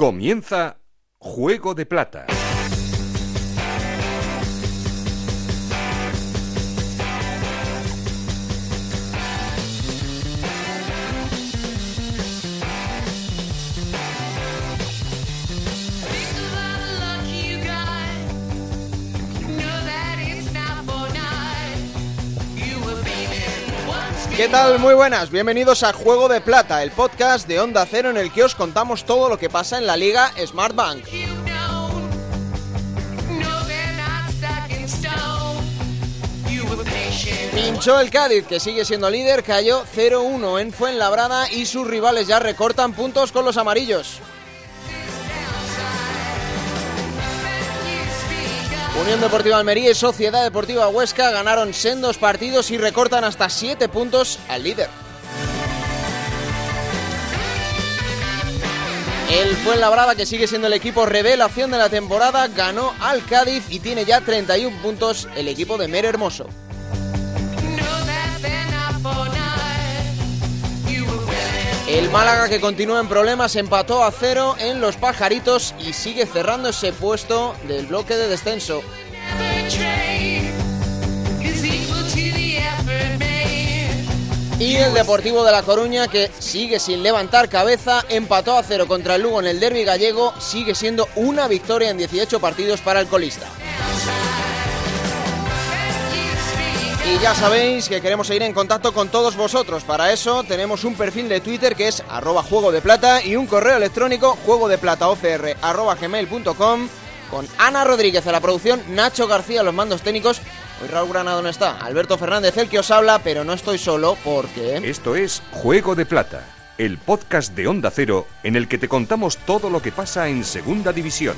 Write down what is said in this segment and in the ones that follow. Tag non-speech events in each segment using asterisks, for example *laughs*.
Comienza Juego de Plata. ¿Qué tal? Muy buenas, bienvenidos a Juego de Plata, el podcast de Onda Cero en el que os contamos todo lo que pasa en la Liga Smartbank. Pinchó el Cádiz, que sigue siendo líder, cayó 0-1 en Fuenlabrada y sus rivales ya recortan puntos con los amarillos. Unión Deportiva Almería y Sociedad Deportiva Huesca ganaron sendos partidos y recortan hasta 7 puntos al líder. El Fuenlabrada, que sigue siendo el equipo revelación de la temporada, ganó al Cádiz y tiene ya 31 puntos el equipo de Mer Hermoso. El Málaga, que continúa en problemas, empató a cero en los pajaritos y sigue cerrando ese puesto del bloque de descenso. Y el Deportivo de La Coruña, que sigue sin levantar cabeza, empató a cero contra el Lugo en el derby gallego, sigue siendo una victoria en 18 partidos para el colista. Y ya sabéis que queremos seguir en contacto con todos vosotros. Para eso tenemos un perfil de Twitter que es arroba juego de plata y un correo electrónico juego de plata con Ana Rodríguez a la producción, Nacho García los mandos técnicos. Hoy Raúl Granado no está, Alberto Fernández el que os habla, pero no estoy solo porque... Esto es Juego de Plata, el podcast de Onda Cero en el que te contamos todo lo que pasa en Segunda División.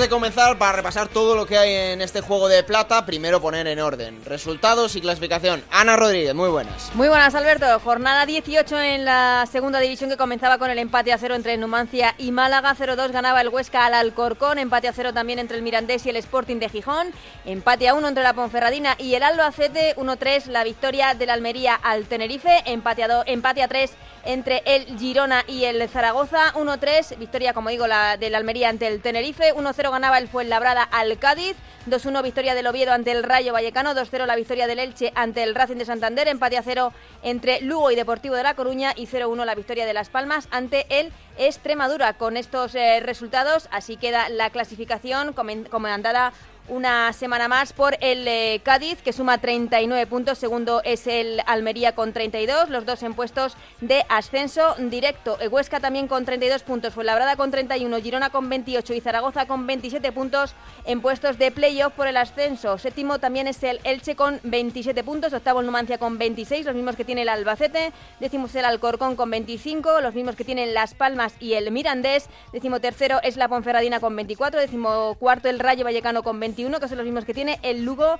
De comenzar, para repasar todo lo que hay en este juego de plata, primero poner en orden resultados y clasificación. Ana Rodríguez, muy buenas. Muy buenas, Alberto. Jornada 18 en la segunda división que comenzaba con el empate a cero entre Numancia y Málaga. 0-2 ganaba el Huesca al Alcorcón. Empate a cero también entre el Mirandés y el Sporting de Gijón. Empate a 1 entre la Ponferradina y el Albacete. 1-3 la victoria del Almería al Tenerife. Empate a, empate a 3 entre el Girona y el Zaragoza. 1-3, victoria, como digo, la del Almería ante el Tenerife. 1-0 ganaba el Fuenlabrada al Cádiz. 2-1 victoria del Oviedo ante el Rayo Vallecano. 2-0 la victoria del Elche ante el Racing de Santander. Empate a 0 entre Lugo y Deportivo de La Coruña. Y 0-1 la victoria de Las Palmas ante el Extremadura. Con estos eh, resultados, así queda la clasificación comandada una semana más por el eh, Cádiz, que suma 39 puntos. Segundo es el Almería con 32, los dos en puestos de ascenso directo. Huesca también con 32 puntos, Fuenlabrada con 31, Girona con 28 y Zaragoza con 27 puntos en puestos de playoff por el ascenso. Séptimo también es el Elche con 27 puntos, octavo el Numancia con 26, los mismos que tiene el Albacete. Décimo el Alcorcón con 25, los mismos que tienen Las Palmas y el Mirandés. Décimo tercero es la Ponferradina con 24, décimo cuarto el Rayo Vallecano con 21 que son los mismos que tiene el Lugo,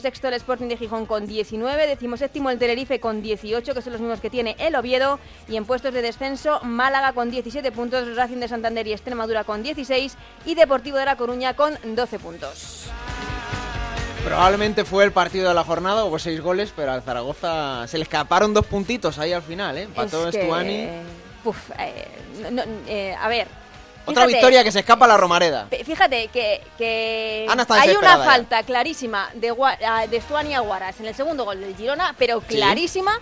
sexto el Sporting de Gijón con 19, séptimo el Tenerife con 18, que son los mismos que tiene el Oviedo, y en puestos de descenso Málaga con 17 puntos, Racing de Santander y Extremadura con 16 y Deportivo de La Coruña con 12 puntos. Probablemente fue el partido de la jornada, hubo seis goles, pero al Zaragoza se le escaparon dos puntitos ahí al final, ¿eh? Empató Estuani. Uf, eh, eh, a ver, otra victoria que se escapa a la Romareda. Fíjate que, hay una falta clarísima de, de Stuani a Guaras en el segundo gol del Girona, pero clarísima.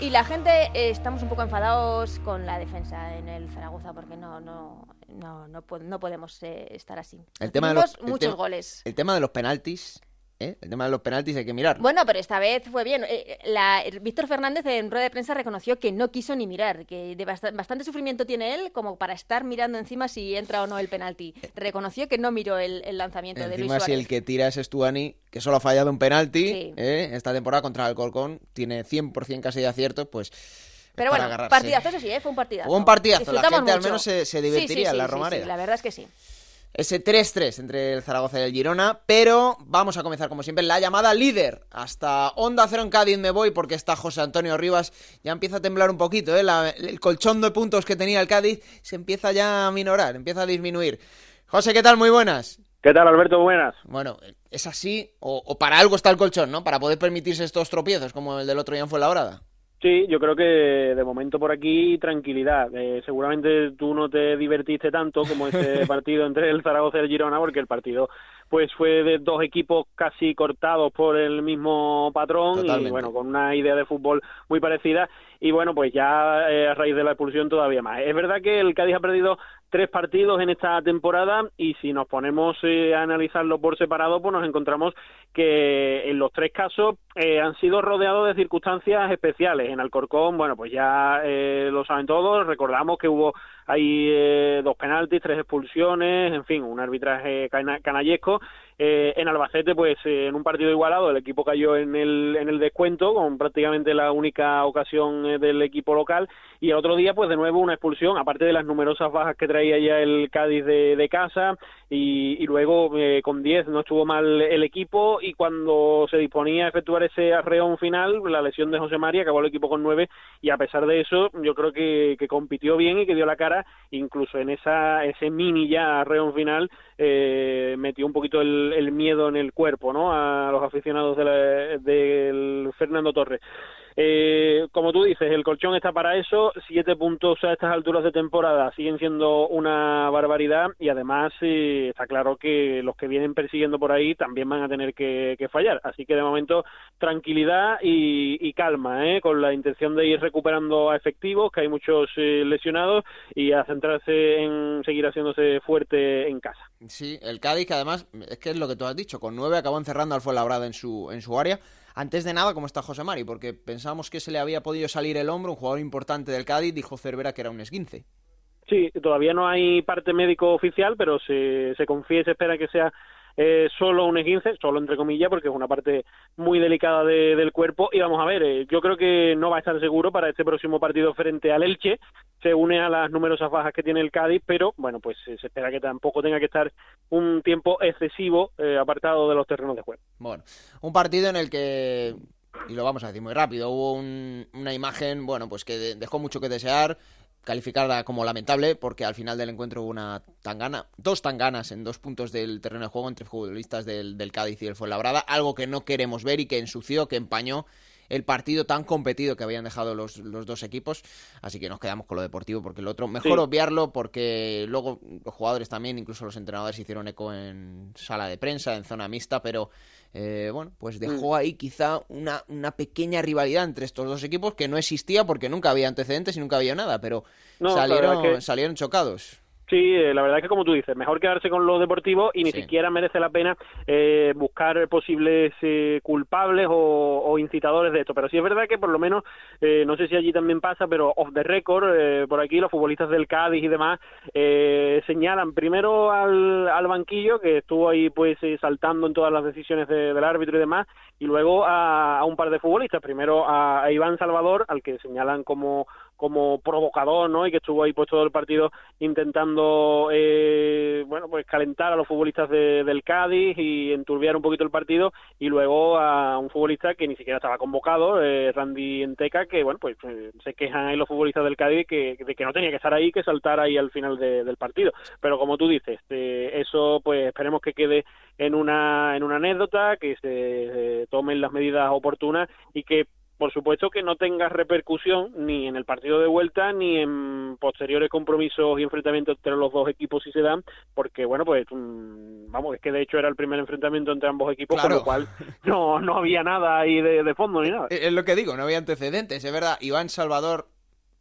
Y la gente eh, estamos un poco enfadados con la defensa en el Zaragoza porque no no no no, podemos eh, estar así. El tema de los, muchos goles. El tema de los penaltis ¿Eh? El tema de los penaltis hay que mirar. Bueno, pero esta vez fue bien. Eh, la, Víctor Fernández en rueda de prensa reconoció que no quiso ni mirar, que de bastante, sufrimiento tiene él como para estar mirando encima si entra o no el penalti. Reconoció que no miró el, lanzamiento de Luis Suárez. si el que tira es Estuani, que solo ha fallado un penalti ¿eh? esta temporada contra el Alcorcón, tiene 100% casi de acierto, pues... Pero bueno, partidazo eso sí, fue un partidazo. Fue un partidazo, la gente al menos se, divertiría en la Romareda. la verdad es que sí. Ese 3-3 entre el Zaragoza y el Girona, pero vamos a comenzar como siempre la llamada líder. Hasta Onda Cero en Cádiz me voy porque está José Antonio Rivas, ya empieza a temblar un poquito, ¿eh? el colchón de puntos que tenía el Cádiz se empieza ya a minorar, empieza a disminuir. José, ¿qué tal? Muy buenas. ¿Qué tal, Alberto? Buenas. Bueno, es así, o, para algo está el colchón, ¿no? Para poder permitirse estos tropiezos como el del otro día en Fuenlabrada. Sí, yo creo que de momento por aquí tranquilidad. Eh, seguramente tú no te divertiste tanto como ese *laughs* partido entre el Zaragoza y el Girona, porque el partido pues fue de dos equipos casi cortados por el mismo patrón y bueno, con una idea de fútbol muy parecida y bueno, pues ya eh, a raíz de la expulsión todavía más. Es verdad que el Cádiz ha perdido tres partidos en esta temporada y si nos ponemos eh, a analizarlo por separado, pues nos encontramos que en los tres casos eh, han sido rodeados de circunstancias especiales. En Alcorcón, bueno, pues ya eh, lo saben todos, recordamos que hubo ahí dos penaltis, tres expulsiones, en fin, un arbitraje canallesco eh, en Albacete, pues eh, en un partido igualado, el equipo cayó en el, en el descuento, con prácticamente la única ocasión eh, del equipo local. Y el otro día, pues de nuevo una expulsión, aparte de las numerosas bajas que traía ya el Cádiz de, casa. Y, y luego con 10 no estuvo mal el equipo. Y cuando se disponía a efectuar ese arreón final, la lesión de José María acabó el equipo con 9. Y a pesar de eso, yo creo que, que compitió bien y que dio la cara, incluso en esa ese mini ya arreón final, metió un poquito el el, miedo en el cuerpo ¿no? a los aficionados del Fernando Torres. Eh, como tú dices, el colchón está para eso. Siete puntos a estas alturas de temporada siguen siendo una barbaridad y además eh, está claro que los que vienen persiguiendo por ahí también van a tener que, fallar. Así que de momento tranquilidad y, calma, ¿eh? con la intención de ir recuperando a efectivos, que hay muchos eh, lesionados y a centrarse en seguir haciéndose fuerte en casa. Sí, el Cádiz que además es que es lo que tú has dicho, con nueve acabó encerrando al Fuenlabrada en su en su área antes de nada, ¿cómo está José Mari? Porque pensamos que se le había podido salir el hombro, un jugador importante del Cádiz, dijo Cervera que era un esguince. Sí, todavía no hay parte médico oficial, pero se, se confía y se espera que sea eh, solo un esguince, solo entre comillas, porque es una parte muy delicada del cuerpo. Y vamos a ver, eh, yo creo que no va a estar seguro para este próximo partido frente al Elche. Se une a las numerosas bajas que tiene el Cádiz, pero bueno, pues eh, se espera que tampoco tenga que estar un tiempo excesivo apartado de los terrenos de juego. Bueno, un partido en el que y lo vamos a decir muy rápido, hubo una imagen, bueno, pues que dejó mucho que desear, calificarla como lamentable porque al final del encuentro hubo una tangana, dos tanganas en dos puntos del terreno de juego entre futbolistas del, del Cádiz y el Fuenlabrada, algo que no queremos ver y que ensució, que empañó el partido tan competido que habían dejado los, los, dos equipos. Así que nos quedamos con lo deportivo, porque el otro, mejor obviarlo, porque luego los jugadores también, incluso los entrenadores, hicieron eco en sala de prensa, en zona mixta, pero eh, bueno, pues dejó mm. ahí quizá una, una pequeña rivalidad entre estos dos equipos que no existía porque nunca había antecedentes y nunca había nada, pero salieron, salieron chocados. Sí, eh, la verdad es que como tú dices, mejor quedarse con lo deportivo y ni siquiera merece la pena eh, buscar posibles eh, culpables o, incitadores de esto. Pero sí es verdad que por lo menos, no sé si allí también pasa, pero off the record, por aquí los futbolistas del Cádiz y demás señalan primero al, al, banquillo que estuvo ahí pues saltando en todas las decisiones del árbitro y demás, y luego a, un par de futbolistas, primero a Iván Salvador, al que señalan como como provocador, ¿no? Y que estuvo ahí pues todo el partido intentando, eh, bueno, pues calentar a los futbolistas del Cádiz y enturbiar un poquito el partido y luego a un futbolista que ni siquiera estaba convocado, eh, Randy Enteca, que, bueno, pues eh, se quejan ahí los futbolistas del Cádiz que, de que no tenía que estar ahí, que saltar ahí al final del partido. Pero como tú dices, eso pues esperemos que quede en una, en una anécdota, que se tomen las medidas oportunas y que por supuesto que no tenga repercusión ni en el partido de vuelta ni en posteriores compromisos y enfrentamientos entre los dos equipos si se dan, porque bueno, pues mm, vamos, es que de hecho era el primer enfrentamiento entre ambos equipos, con lo cual no, no había nada ahí de, de fondo ni nada. Es lo que digo, no había antecedentes, es verdad, Iván Salvador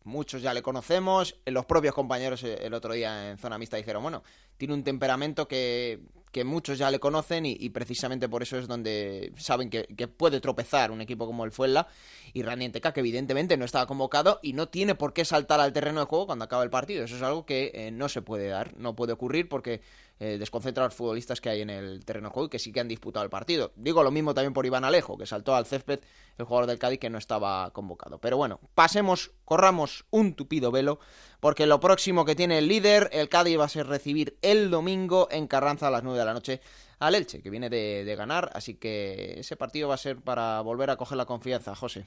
muchos ya le conocemos, los propios compañeros eh, el otro día en zona mixta dijeron, bueno, tiene un temperamento que, que muchos ya le conocen y, precisamente por eso es donde saben que, puede tropezar un equipo como el Fuenla y Ranienteca que evidentemente no estaba convocado y no tiene por qué saltar al terreno de juego cuando acaba el partido. Eso es algo que eh, no se puede dar, no puede ocurrir porque eh, desconcentra a los futbolistas que hay en el terreno de que sí que han disputado el partido. Digo lo mismo también por Iván Alejo, que saltó al césped el jugador del Cádiz que no estaba convocado. Pero bueno, pasemos, corramos un tupido velo porque lo próximo que tiene el líder, el Cádiz, va a ser recibir el domingo en Carranza a las 9 de la noche al Elche, que viene de ganar, así que ese partido va a ser para volver a coger la confianza, José.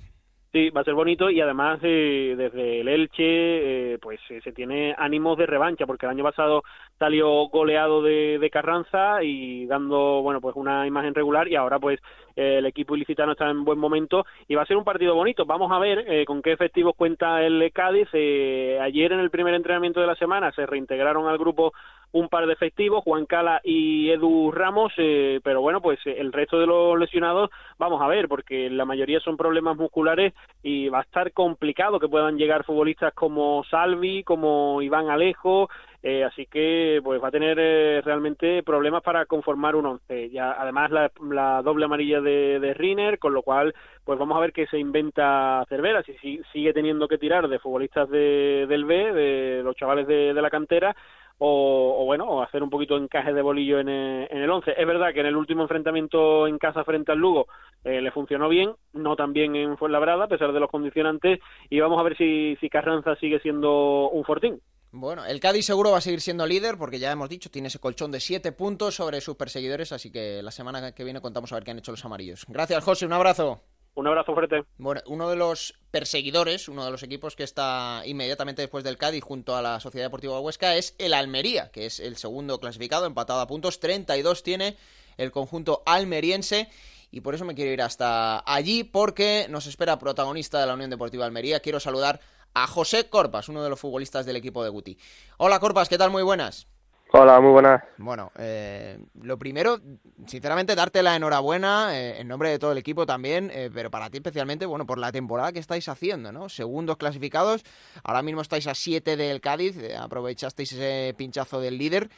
Sí, va a ser bonito y además eh, desde el Elche eh, pues eh, se tiene ánimos de revancha porque el año pasado salió goleado de, de, Carranza y dando bueno pues una imagen regular y ahora pues el equipo ilicitano está en buen momento y va a ser un partido bonito. Vamos a ver con qué efectivos cuenta el Cádiz. ayer en el primer entrenamiento de la semana se reintegraron al grupo un par de efectivos, Juan Cala y Edu Ramos, eh, pero bueno, pues eh, el resto de los lesionados vamos a ver, porque la mayoría son problemas musculares y va a estar complicado que puedan llegar futbolistas como Salvi, como Iván Alejo, eh, así que pues va a tener realmente problemas para conformar un once. Ya, además la, doble amarilla de, de Riner, con lo cual pues vamos a ver qué se inventa Cervera, si, sigue teniendo que tirar de futbolistas de, del B, de los chavales de, de la cantera, o, bueno, o hacer un poquito encaje de bolillo en, eh, en el 11. Es verdad que en el último enfrentamiento en casa frente al Lugo eh, le funcionó bien, no tan bien en Fuenlabrada, a pesar de los condicionantes, y vamos a ver si, si Carranza sigue siendo un fortín. Bueno, el Cádiz seguro va a seguir siendo líder porque ya hemos dicho, tiene ese colchón de siete puntos sobre sus perseguidores, así que la semana que viene contamos a ver qué han hecho los amarillos. Gracias, José, un abrazo. Un abrazo fuerte. Bueno, uno de los perseguidores, uno de los equipos que está inmediatamente después del Cádiz junto a la Sociedad Deportiva Huesca es el Almería, que es el segundo clasificado, empatado a puntos, 32 tiene el conjunto almeriense y por eso me quiero ir hasta allí porque nos espera protagonista de la Unión Deportiva Almería. Quiero saludar a José Corpas, uno de los futbolistas del equipo de Guti. Hola Corpas, ¿qué tal? Muy buenas. Hola, muy buenas. Bueno, eh, lo primero, sinceramente, darte la enhorabuena eh, en nombre de todo el equipo también, eh, pero para ti especialmente, bueno, por la temporada que estáis haciendo, ¿no? Segundos clasificados, ahora mismo estáis a 7 del Cádiz, aprovechasteis ese pinchazo del líder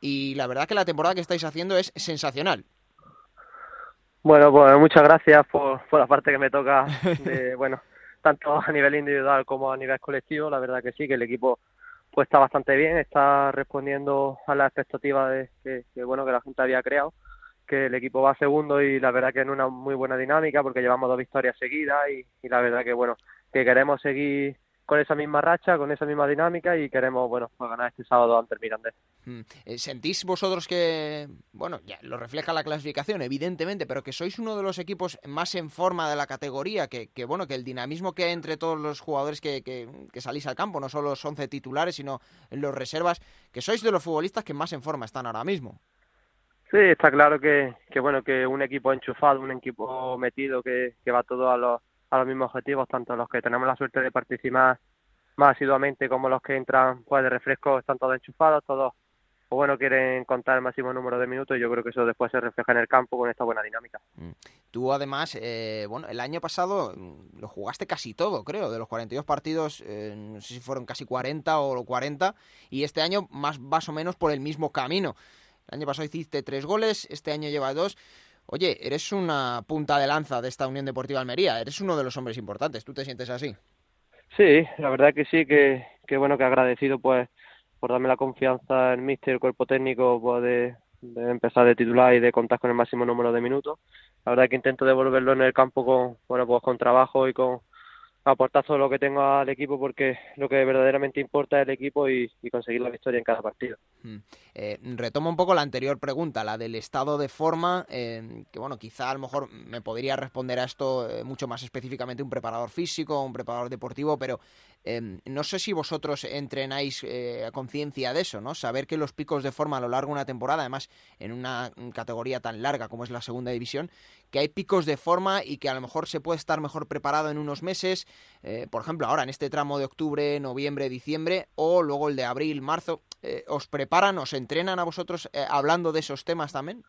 y la verdad que la temporada que estáis haciendo es sensacional. Bueno, pues muchas gracias por, por la parte que me toca, de, *laughs* bueno, tanto a nivel individual como a nivel colectivo, la verdad que sí, que el equipo pues está bastante bien, está respondiendo a las expectativas de, que, bueno que la Junta había creado, que el equipo va segundo y la verdad que en una muy buena dinámica porque llevamos dos victorias seguidas y, la verdad que bueno que queremos seguir con esa misma racha, con esa misma dinámica y queremos, bueno, pues ganar este sábado ante el Mirandés. Mm. Eh, ¿Sentís vosotros que, bueno, ya lo refleja la clasificación, evidentemente, pero que sois uno de los equipos más en forma de la categoría, que, que bueno, que el dinamismo que hay entre todos los jugadores que, que, que salís al campo, no solo los 11 titulares, sino los reservas, que sois de los futbolistas que más en forma están ahora mismo? Sí, está claro que, que bueno, que un equipo enchufado, un equipo metido, que, que va todo a los a los mismos objetivos, tanto los que tenemos la suerte de participar más asiduamente como los que entran pues de refresco están todos enchufados, todos o bueno quieren contar el máximo número de minutos yo creo que eso después se refleja en el campo con esta buena dinámica. Mm. Tú además, eh, bueno, el año pasado mm, lo jugaste casi todo, creo, de los 42 partidos, eh, no sé si fueron casi 40 o 40 y este año más, más o menos por el mismo camino. El año pasado hiciste tres goles, este año lleva dos. Oye, eres una punta de lanza de esta Unión Deportiva Almería, eres uno de los hombres importantes, ¿tú te sientes así? Sí, la verdad que sí, que, que bueno, que agradecido pues por darme la confianza en míster, el cuerpo técnico, pues de, de, empezar de titular y de contar con el máximo número de minutos. La verdad que intento devolverlo en el campo con, bueno, pues con trabajo y con, aportar todo lo que tengo al equipo porque lo que verdaderamente importa es el equipo y, conseguir la victoria en cada partido. Mm. Eh, retomo un poco la anterior pregunta, la del estado de forma, eh, que bueno, quizá a lo mejor me podría responder a esto eh, mucho más específicamente un preparador físico, un preparador deportivo, pero no sé si vosotros entrenáis a conciencia de eso, ¿no? Saber que los picos de forma a lo largo de una temporada, además en una categoría tan larga como es la segunda división, que hay picos de forma y que a lo mejor se puede estar mejor preparado en unos meses, eh, por ejemplo, ahora en este tramo de octubre, noviembre, diciembre, o luego el de abril, marzo, eh, ¿os preparan, os entrenan a vosotros eh, hablando de esos temas también?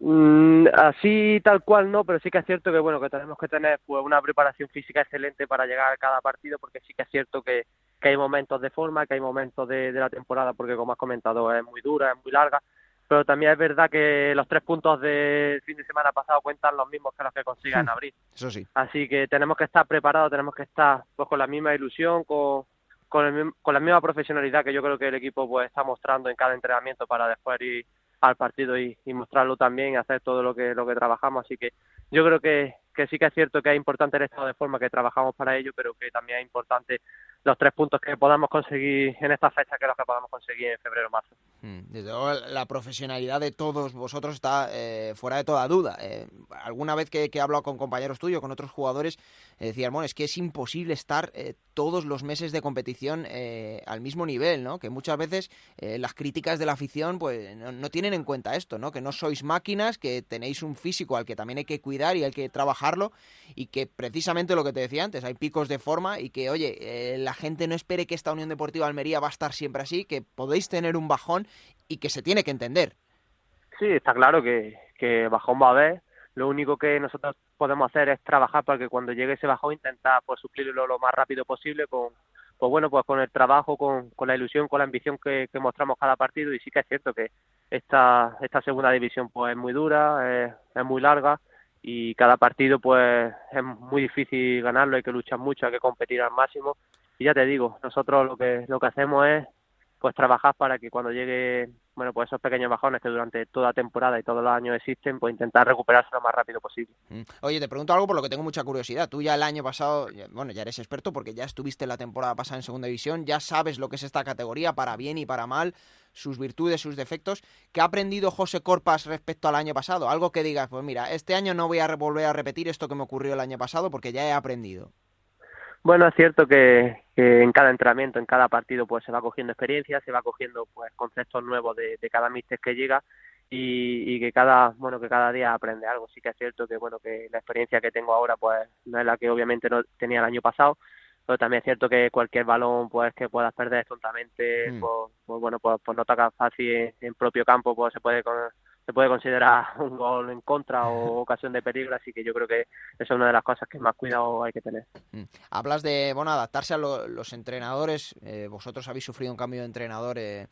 Mm, así tal cual no, pero sí que es cierto que bueno que tenemos que tener pues una preparación física excelente para llegar a cada partido, porque sí que es cierto que, que hay momentos de forma, que hay momentos de, de la temporada, porque como has comentado es muy dura, es muy larga, pero también es verdad que los tres puntos del fin de semana pasado cuentan los mismos que los que consigan en hmm. abril. Eso sí. Así que tenemos que estar preparados, tenemos que estar pues con la misma ilusión, con, con, con la misma profesionalidad que yo creo que el equipo pues está mostrando en cada entrenamiento para después ir al partido y, mostrarlo también y hacer todo lo que lo que trabajamos. Así que yo creo que, que sí que es cierto que es importante el estado de forma que trabajamos para ello, pero que también es importante los tres puntos que podamos conseguir en esta fecha que los que podamos conseguir en febrero marzo. Mm, desde luego la profesionalidad de todos vosotros está eh, fuera de toda duda. Eh, alguna vez que, he hablado con compañeros tuyos, con otros jugadores, eh, decían, es que es imposible estar todos los meses de competición al mismo nivel, ¿no? Que muchas veces las críticas de la afición pues no, no, tienen en cuenta esto, ¿no? Que no sois máquinas, que tenéis un físico al que también hay que cuidar y hay que trabajarlo y que precisamente lo que te decía antes, hay picos de forma y que, oye, la gente no espere que esta Unión Deportiva Almería va a estar siempre así, que podéis tener un bajón y que se tiene que entender. Sí, está claro que, que bajón va a haber. Lo único que nosotros podemos hacer es trabajar para que cuando llegue ese bajón intentar pues suplirlo lo más rápido posible con pues bueno pues con el trabajo con, con la ilusión con la ambición que, mostramos cada partido y sí que es cierto que esta esta segunda división pues es muy dura es, es muy larga y cada partido pues es muy difícil ganarlo hay que luchar mucho hay que competir al máximo y ya te digo nosotros lo que lo que hacemos es pues trabajar para que cuando llegue, bueno, pues esos pequeños bajones que durante toda temporada y todos los años existen, pues intentar recuperarse lo más rápido posible. Mm. Oye, te pregunto algo por lo que tengo mucha curiosidad. Tú ya el año pasado, bueno, ya eres experto porque ya estuviste la temporada pasada en Segunda División, ya sabes lo que es esta categoría, para bien y para mal, sus virtudes, sus defectos. ¿Qué ha aprendido José Corpas respecto al año pasado? Algo que digas, pues mira, este año no voy a volver a repetir esto que me ocurrió el año pasado porque ya he aprendido. Bueno, es cierto que, en cada entrenamiento, en cada partido, pues se va cogiendo experiencia, se va cogiendo pues conceptos nuevos de, cada míster que llega y, que cada bueno que cada día aprende algo. Sí que es cierto que bueno que la experiencia que tengo ahora pues no es la que obviamente no tenía el año pasado, pero también es cierto que cualquier balón pues que puedas perder tontamente, mm. pues, pues, bueno pues, pues no toca fácil en, propio campo, pues se puede se puede considerar *laughs* un gol en contra o *laughs* ocasión de peligro, así que yo creo que esa es una de las cosas que más cuidado hay que tener. Mm. Hablas de, bueno, adaptarse a los entrenadores, eh, vosotros habéis sufrido un cambio de entrenador eh,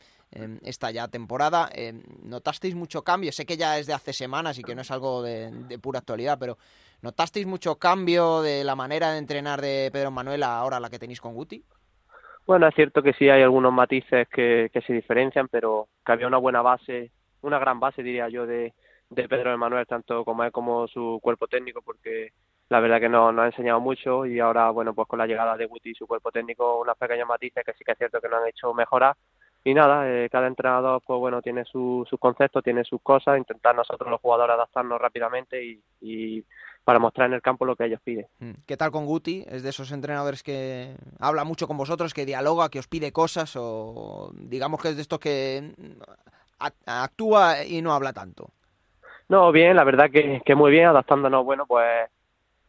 esta ya temporada, eh, ¿notasteis mucho cambio? Sé que ya es de hace semanas y que no es algo de, pura actualidad, pero ¿notasteis mucho cambio de la manera de entrenar de Pedro Manuel ahora la que tenéis con Guti? Bueno, es cierto que sí hay algunos matices que, que se diferencian, pero que había una buena base una gran base, diría yo, de, de Pedro Manuel, tanto como él como su cuerpo técnico, porque la verdad que nos, ha enseñado mucho y ahora, bueno, pues con la llegada de Guti y su cuerpo técnico, unas pequeñas matices que sí que es cierto que nos han hecho mejorar. Y nada, eh, cada entrenador, pues bueno, tiene sus conceptos, tiene sus cosas, intentar nosotros los jugadores adaptarnos rápidamente y, y para mostrar en el campo lo que ellos piden. Mm. ¿Qué tal con Guti? ¿Es de esos entrenadores que habla mucho con vosotros, que dialoga, que os pide cosas o digamos que es de estos que actúa y no habla tanto. No, bien, la verdad que, que muy bien, adaptándonos, bueno, pues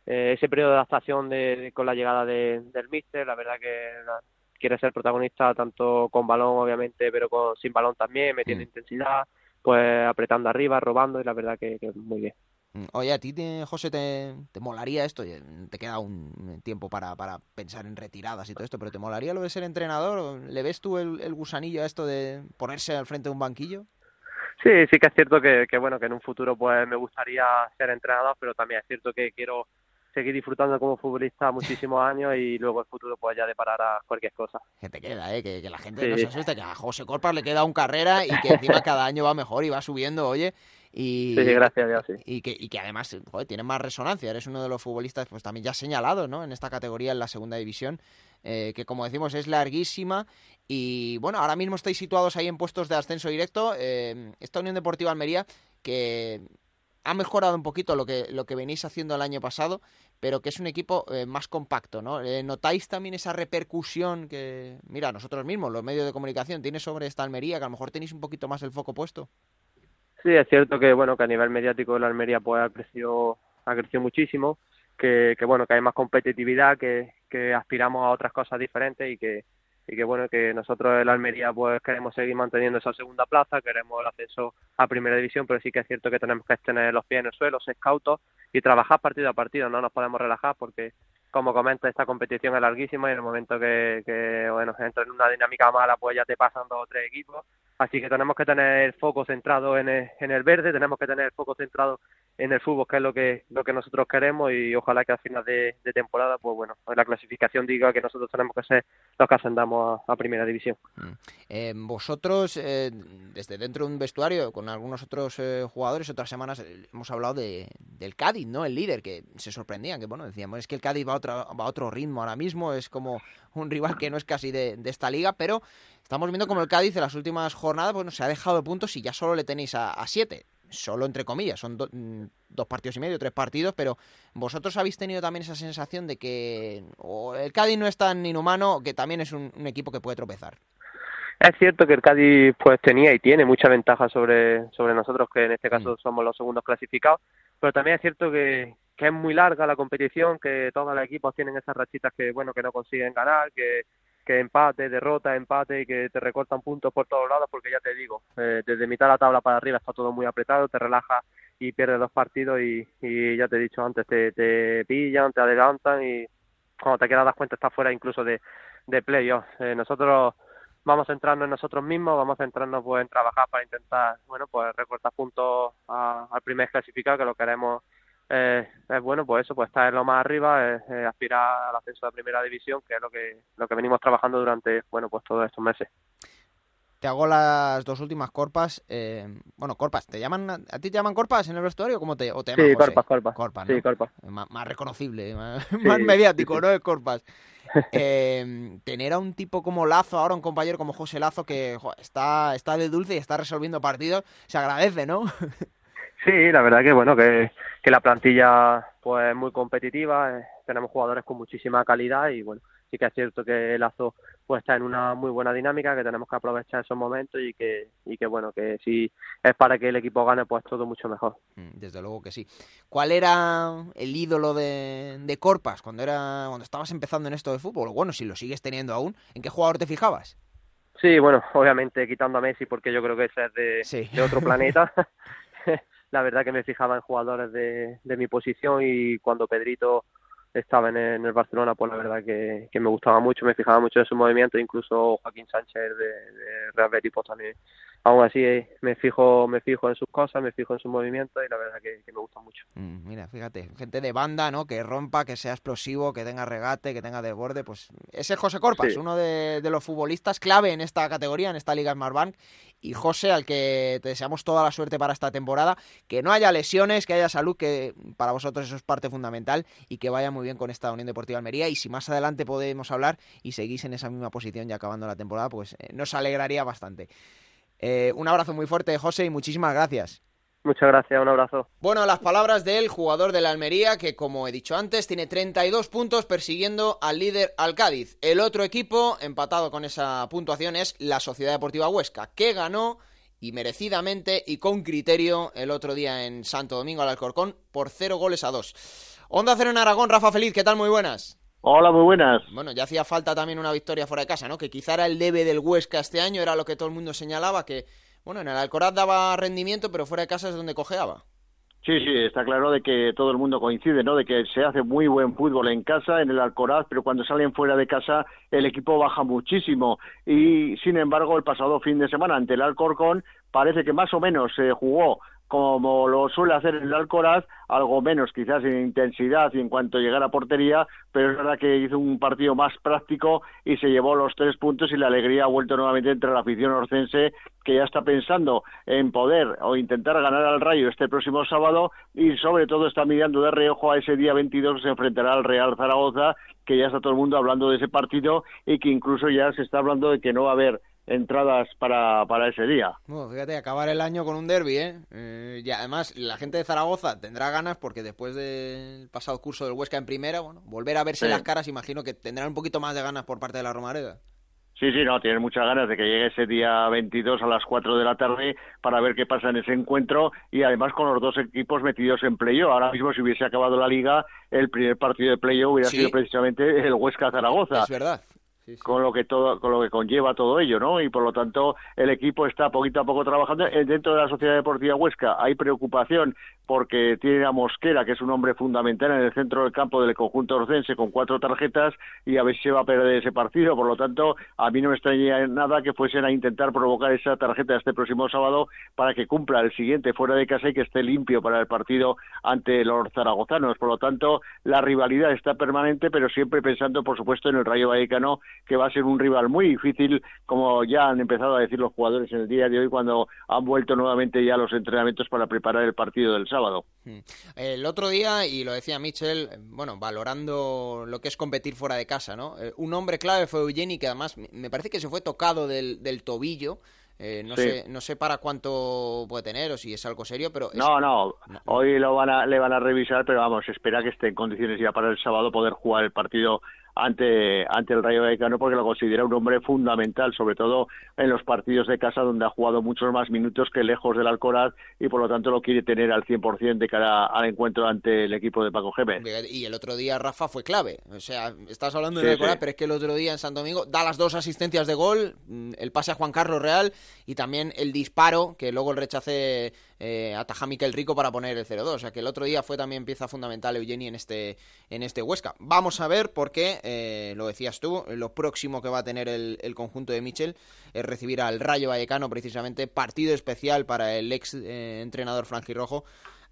eh, ese periodo de adaptación de, con la llegada de, del míster, la verdad que quiere ser protagonista tanto con balón, obviamente, pero con sin balón también, metiendo mm. intensidad, pues apretando arriba, robando, y la verdad que, que muy bien. Mm, oye, ¿a ti, José, te, te, molaría esto? Te queda un tiempo para, para, pensar en retiradas y todo esto, pero ¿te molaría lo de ser entrenador? ¿Le ves tú el, gusanillo a esto de ponerse al frente de un banquillo? Sí, sí que es cierto que, que, bueno, que en un futuro pues me gustaría ser entrenador, pero también es cierto que quiero seguir disfrutando como futbolista *laughs* muchísimos años y luego el futuro pues ya deparará cualquier cosa. Que te queda, ¿eh? que, la gente no se asuste, que a José Corpas le queda un carrera y que encima cada año va mejor y va subiendo, oye, y, sí, gracias Y que, y que además joder, tiene más resonancia. Eres uno de los futbolistas pues también ya señalado ¿no? en esta categoría, en la segunda división, eh, que como decimos es larguísima. Y bueno, ahora mismo estáis situados ahí en puestos de ascenso directo. Eh, esta Unión Deportiva Almería, que ha mejorado un poquito lo que, lo que venís haciendo el año pasado, pero que es un equipo eh, más compacto, ¿no? ¿Notáis también esa repercusión que, mira, nosotros mismos, los medios de comunicación, tiene sobre esta Almería, que a lo mejor tenéis un poquito más el foco puesto? Sí, es cierto que bueno que a nivel mediático la Almería pues ha crecido ha crecido muchísimo, que, que bueno que hay más competitividad, que, que aspiramos a otras cosas diferentes y que y que bueno que nosotros en la Almería pues queremos seguir manteniendo esa segunda plaza, queremos el acceso a primera división, pero sí que es cierto que tenemos que tener los pies en el suelo, ser cautos y trabajar partido a partido, no nos podemos relajar porque como comenta esta competición es larguísima y en el momento que, que bueno entra en una dinámica mala pues ya te pasan dos o tres equipos. Así que tenemos que tener el foco centrado en el, en el verde, tenemos que tener el foco centrado en el fútbol, que es lo que lo que nosotros queremos y ojalá que al final de, temporada, pues bueno, la clasificación diga que nosotros tenemos que ser los que ascendamos a, primera división. Mm. Eh, vosotros, eh, desde dentro de un vestuario, con algunos otros eh, jugadores, otras semanas hemos hablado de, del Cádiz, ¿no? El líder, que se sorprendían, que bueno, decíamos, es que el Cádiz va a, otro, va a otro ritmo ahora mismo, es como un rival que no es casi de, esta liga, pero estamos viendo como el Cádiz en las últimas jornadas, bueno, se ha dejado de puntos y ya solo le tenéis a, a siete solo entre comillas, son mm, dos partidos y medio, tres partidos, pero vosotros habéis tenido también esa sensación de que el Cádiz no es tan inhumano, que también es un, equipo que puede tropezar. Es cierto que el Cádiz pues tenía y tiene mucha ventaja sobre, sobre nosotros, que en este caso mm. somos los segundos clasificados, pero también es cierto que, que es muy larga la competición, que todos los equipos tienen esas rachitas que bueno que no consiguen ganar, que que empate, derrota, empate y que te recortan puntos por todos lados, porque ya te digo, eh, desde mitad de la tabla para arriba está todo muy apretado, te relaja y pierdes dos partidos y, y ya te he dicho antes, te, te pillan, te adelantan y cuando te quedas das cuenta estás fuera incluso de, de playoffs. Eh, nosotros vamos a centrarnos en nosotros mismos, vamos a centrarnos pues, en trabajar para intentar, bueno, pues recortar puntos al primer clasificado, que lo queremos eh, es bueno, pues eso, pues estar en lo más arriba, es, aspirar al ascenso de primera división, que es lo que, lo que venimos trabajando durante, bueno, pues todos estos meses. Te hago las dos últimas corpas. Eh, bueno, corpas, ¿te llaman, ¿a ti te llaman corpas en el vestuario? ¿Cómo te, o te llaman sí, corpas, corpas. Corpas, Sí, corpas. Más, reconocible, *laughs* más, mediático, ¿no? Es corpas. *laughs* Eh, tener a un tipo como Lazo, ahora un compañero como José Lazo, que está, está de dulce y está resolviendo partidos, se agradece, ¿no? *laughs* Sí, la verdad que bueno, que, que la plantilla pues es muy competitiva, eh, tenemos jugadores con muchísima calidad y bueno, sí que es cierto que Lazo pues está en una muy buena dinámica, que tenemos que aprovechar esos momentos y que, y que bueno, que si es para que el equipo gane, pues todo mucho mejor. Mm, desde luego que sí. ¿Cuál era el ídolo de, de Corpas cuando era cuando estabas empezando en esto de fútbol? Bueno, si lo sigues teniendo aún, ¿en qué jugador te fijabas? Sí, bueno, obviamente quitando a Messi porque yo creo que ese es de, de otro *laughs* planeta. *laughs* la verdad que me fijaba en jugadores de, de mi posición y cuando Pedrito estaba en el, Barcelona, pues la verdad que, me gustaba mucho, me fijaba mucho en su movimiento, incluso Joaquín Sánchez de, de Real Betis pues también aún así eh, me fijo me fijo en sus cosas, me fijo en sus movimientos y la verdad que, me gusta mucho. Mm, mira, fíjate, gente de banda, ¿no? Que rompa, que sea explosivo, que tenga regate, que tenga desborde, pues ese es José Corpas, uno de, los futbolistas clave en esta categoría, en esta Liga Smartbank y José, al que te deseamos toda la suerte para esta temporada, que no haya lesiones, que haya salud, que para vosotros eso es parte fundamental y que vaya muy bien con esta Unión Deportiva Almería y si más adelante podemos hablar y seguís en esa misma posición ya acabando la temporada, pues eh, nos alegraría bastante. Eh, un abrazo muy fuerte, José, y muchísimas gracias. Muchas gracias, un abrazo. Bueno, las palabras del jugador de la Almería, que como he dicho antes, tiene 32 puntos persiguiendo al líder al Cádiz. El otro equipo, empatado con esa puntuación, es la Sociedad Deportiva Huesca, que ganó y merecidamente y con criterio el otro día en Santo Domingo al Alcorcón por 0 goles a 2. Onda Cero en Aragón, Rafa Feliz, ¿qué tal? Muy buenas. Hola, muy buenas. Bueno, ya hacía falta también una victoria fuera de casa, ¿no? Que quizá era el debe del Huesca este año, era lo que todo el mundo señalaba, que, bueno, en el Alcoraz daba rendimiento, pero fuera de casa es donde cojeaba. Sí, sí, está claro de que todo el mundo coincide, ¿no? De que se hace muy buen fútbol en casa, en el Alcoraz, pero cuando salen fuera de casa el equipo baja muchísimo. Y sin embargo, el pasado fin de semana ante el Alcorcón parece que más o menos se jugó como lo suele hacer el Alcoraz, algo menos quizás en intensidad y en cuanto a llegar a portería, pero es verdad que hizo un partido más práctico y se llevó los tres puntos y la alegría ha vuelto nuevamente entre la afición orcense que ya está pensando en poder o intentar ganar al Rayo este próximo sábado y sobre todo está mirando de reojo a ese día 22 que se enfrentará al Real Zaragoza, que ya está todo el mundo hablando de ese partido y que incluso ya se está hablando de que no va a haber entradas para, para ese día. Bueno, fíjate, acabar el año con un derby, ¿eh? ¿eh? Y además la gente de Zaragoza tendrá ganas porque después del pasado curso del Huesca en primera, bueno, volver a verse las caras, imagino que tendrán un poquito más de ganas por parte de la Romareda. Sí, sí, no, tienen muchas ganas de que llegue ese día 22 a las 4 de la tarde para ver qué pasa en ese encuentro y además con los dos equipos metidos en playoff. Ahora mismo, si hubiese acabado la liga, el primer partido de playoff hubiera sido precisamente el Huesca-Zaragoza. Es verdad. Con lo que todo con lo que conlleva todo ello no y por lo tanto el equipo está poquito a poco trabajando. Eh, dentro de la sociedad deportiva Huesca hay preocupación porque tiene a Mosquera que es un hombre fundamental en el centro del campo del conjunto orcense con cuatro tarjetas y a ver si se va a perder ese partido. Por lo tanto a mí no me extrañaría nada que fuesen a intentar provocar esa tarjeta este próximo sábado para que cumpla el siguiente fuera de casa y que esté limpio para el partido ante los zaragozanos. Por lo tanto la rivalidad está permanente pero siempre pensando por supuesto en el Rayo Vallecano que va a ser un rival muy difícil, como ya han empezado a decir los jugadores en el día de hoy cuando han vuelto nuevamente ya los entrenamientos para preparar el partido del sábado. Hmm. El otro día, y lo decía Michel, bueno, valorando lo que es competir fuera de casa, ¿no? Eh, un hombre clave fue Eugeni, que además me parece que se fue tocado del, tobillo. Eh, no sé no sé para cuánto puede tener o si es algo serio pero no, no hoy lo van a, le van a revisar pero vamos espera que esté en condiciones ya para el sábado poder jugar el partido ante, ante el Rayo Vallecano porque lo considera un hombre fundamental, sobre todo en los partidos de casa donde ha jugado muchos más minutos que lejos del Alcoraz y por lo tanto lo quiere tener al 100% de cara al encuentro ante el equipo de Paco Gémez. Y el otro día Rafa fue clave, o sea, estás hablando de Alcoraz, pero es que el otro día en San Domingo da las dos asistencias de gol, mm, el pase a Juan Carlos Real y también el disparo que luego el rechace eh, ataja Miquel Rico para poner el 0-2. O sea que el otro día fue también pieza fundamental Eugeni en este, en este Huesca. Vamos a ver por qué, eh, lo decías tú, lo próximo que va a tener el, conjunto de Michel es recibir al Rayo Vallecano, precisamente partido especial para el ex eh, entrenador franjirrojo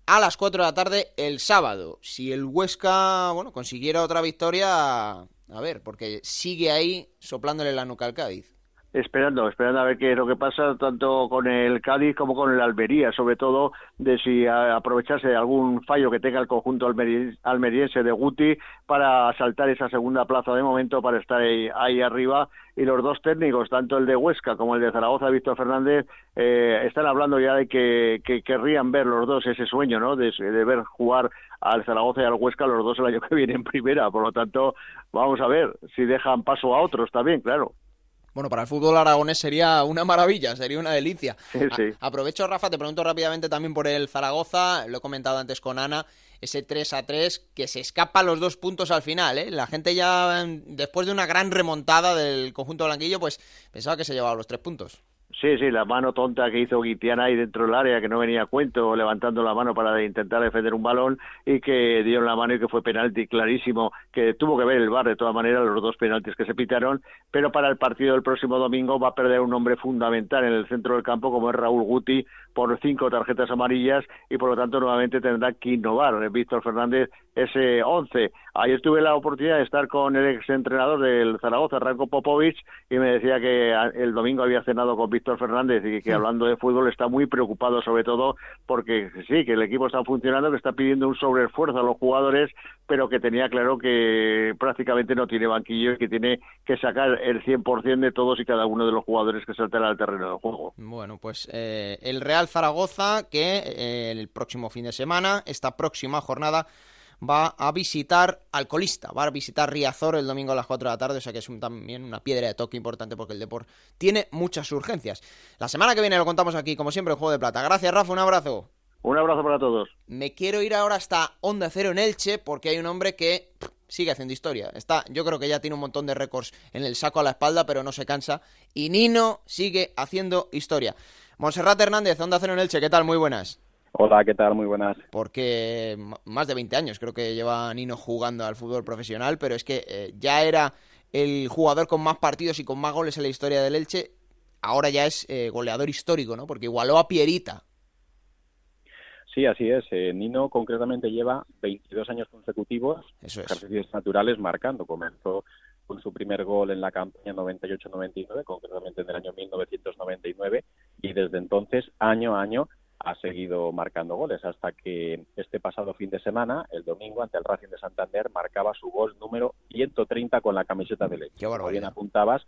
a las 4 de la tarde el sábado. Si el Huesca, bueno, consiguiera otra victoria, a ver, porque sigue ahí soplándole la nuca al Cádiz esperando, esperando a ver qué es lo que pasa tanto con el Cádiz como con el Almería, sobre todo de si aprovecharse de algún fallo que tenga el conjunto almeriense de Guti para saltar esa segunda plaza de momento para estar ahí, arriba y los dos técnicos, tanto el de Huesca como el de Zaragoza, Víctor Fernández, eh, están hablando ya de que, querrían ver los dos ese sueño, ¿no? De, de ver jugar al Zaragoza y al Huesca los dos el año que viene en primera, por lo tanto, vamos a ver si dejan paso a otros también, claro. Bueno, para el fútbol aragonés sería una maravilla, sería una delicia. aprovecho, Rafa, te pregunto rápidamente también por el Zaragoza, lo he comentado antes con Ana, ese 3 a 3 que se escapa los dos puntos al final, ¿eh? La gente ya, después de una gran remontada del conjunto blanquillo, pues pensaba que se llevaba los tres puntos. Sí, sí, la mano tonta que hizo Guitiana ahí dentro del área, que no venía a cuento, levantando la mano para intentar defender un balón y que dio la mano y que fue penalti clarísimo, que tuvo que ver el bar de todas maneras los dos penaltis que se pitaron, pero para el partido del próximo domingo va a perder un hombre fundamental en el centro del campo como es Raúl Guti por cinco tarjetas amarillas y por lo tanto nuevamente tendrá que innovar Víctor Fernández ese once. Ayer tuve la oportunidad de estar con el ex entrenador del Zaragoza, Ranko Popovic, y me decía que el domingo había cenado con Víctor Fernández y que hablando de fútbol está muy preocupado sobre todo porque sí, que el equipo está funcionando, que está pidiendo un sobreesfuerzo a los jugadores, pero que tenía claro que prácticamente no tiene banquillo y que tiene que sacar el 100% de todos y cada uno de los jugadores que saltan al terreno del juego. Bueno, pues eh, el Real Zaragoza que eh, el próximo fin de semana, esta próxima jornada, va a visitar Alcolista, va a visitar Riazor el domingo a las 4 de la tarde, o sea que es también una piedra de toque importante porque el deporte tiene muchas urgencias. La semana que viene lo contamos aquí, como siempre, el Juego de Plata. Gracias, Rafa, un abrazo. Un abrazo para todos. Me quiero ir ahora hasta Onda Cero en Elche porque hay un hombre que sigue haciendo historia. Está, yo creo que ya tiene un montón de récords en el saco a la espalda, pero no se cansa. Y Nino sigue haciendo historia. Monserrat Hernández, Onda Cero en Elche, ¿qué tal? Muy buenas. Hola, ¿qué tal? Muy buenas. Porque más de 20 años creo que lleva Nino jugando al fútbol profesional, pero es que eh, ya era el jugador con más partidos y con más goles en la historia del Elche. Ahora ya es eh, goleador histórico, ¿no? Porque igualó a Pierita. Sí, así es. Eh, Nino concretamente lleva 22 años consecutivos, Eso ejercicios naturales, marcando. Comenzó con su primer gol en la campaña 98-99, concretamente en el año 1999, y desde entonces, año a año, ha seguido marcando goles hasta que este pasado fin de semana, el domingo, ante el Racing de Santander, marcaba su gol número 130 con la camiseta de Leche. Como bien apuntabas,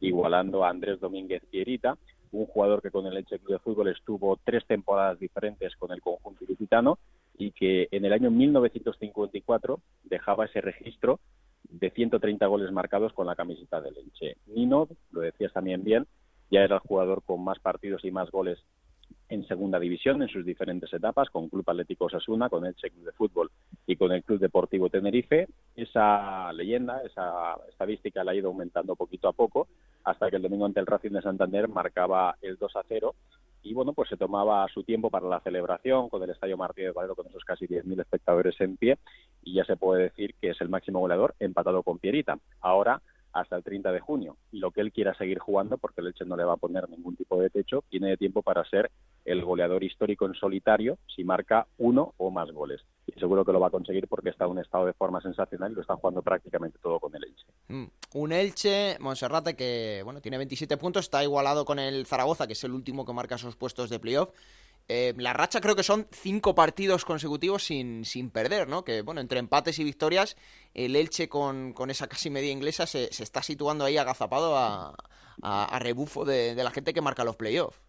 igualando a Andrés Domínguez Pierita, un jugador que con el Leche Club de Fútbol estuvo tres temporadas diferentes con el conjunto ilicitano y que en el año 1954 dejaba ese registro de 130 goles marcados con la camiseta de Leche. Nino, lo decías también bien, ya era el jugador con más partidos y más goles en segunda división en sus diferentes etapas, con Club Atlético Osasuna, con el Club de Fútbol y con el Club Deportivo Tenerife. Esa leyenda, esa estadística la ha ido aumentando poquito a poco, hasta que el domingo ante el Racing de Santander marcaba el 2 a 0 y bueno, pues se tomaba su tiempo para la celebración con el Estadio Martínez Valero con esos casi 10.000 espectadores en pie y ya se puede decir que es el máximo goleador empatado con Pierita. Ahora hasta el 30 de junio y lo que él quiera seguir jugando, porque el Elche no le va a poner ningún tipo de techo, tiene tiempo para ser el goleador histórico en solitario si marca uno o más goles. Y seguro que lo va a conseguir porque está en un estado de forma sensacional y lo está jugando prácticamente todo con el Elche. Mm. Un Elche, Monserrate, que bueno tiene 27 puntos, está igualado con el Zaragoza, que es el último que marca esos puestos de playoff. Eh, la racha creo que son cinco partidos consecutivos sin, sin perder, ¿no? Que, bueno, entre empates y victorias, el Elche con, con esa casi media inglesa se, se, está situando ahí agazapado a, a, rebufo de, de, la gente que marca los playoffs.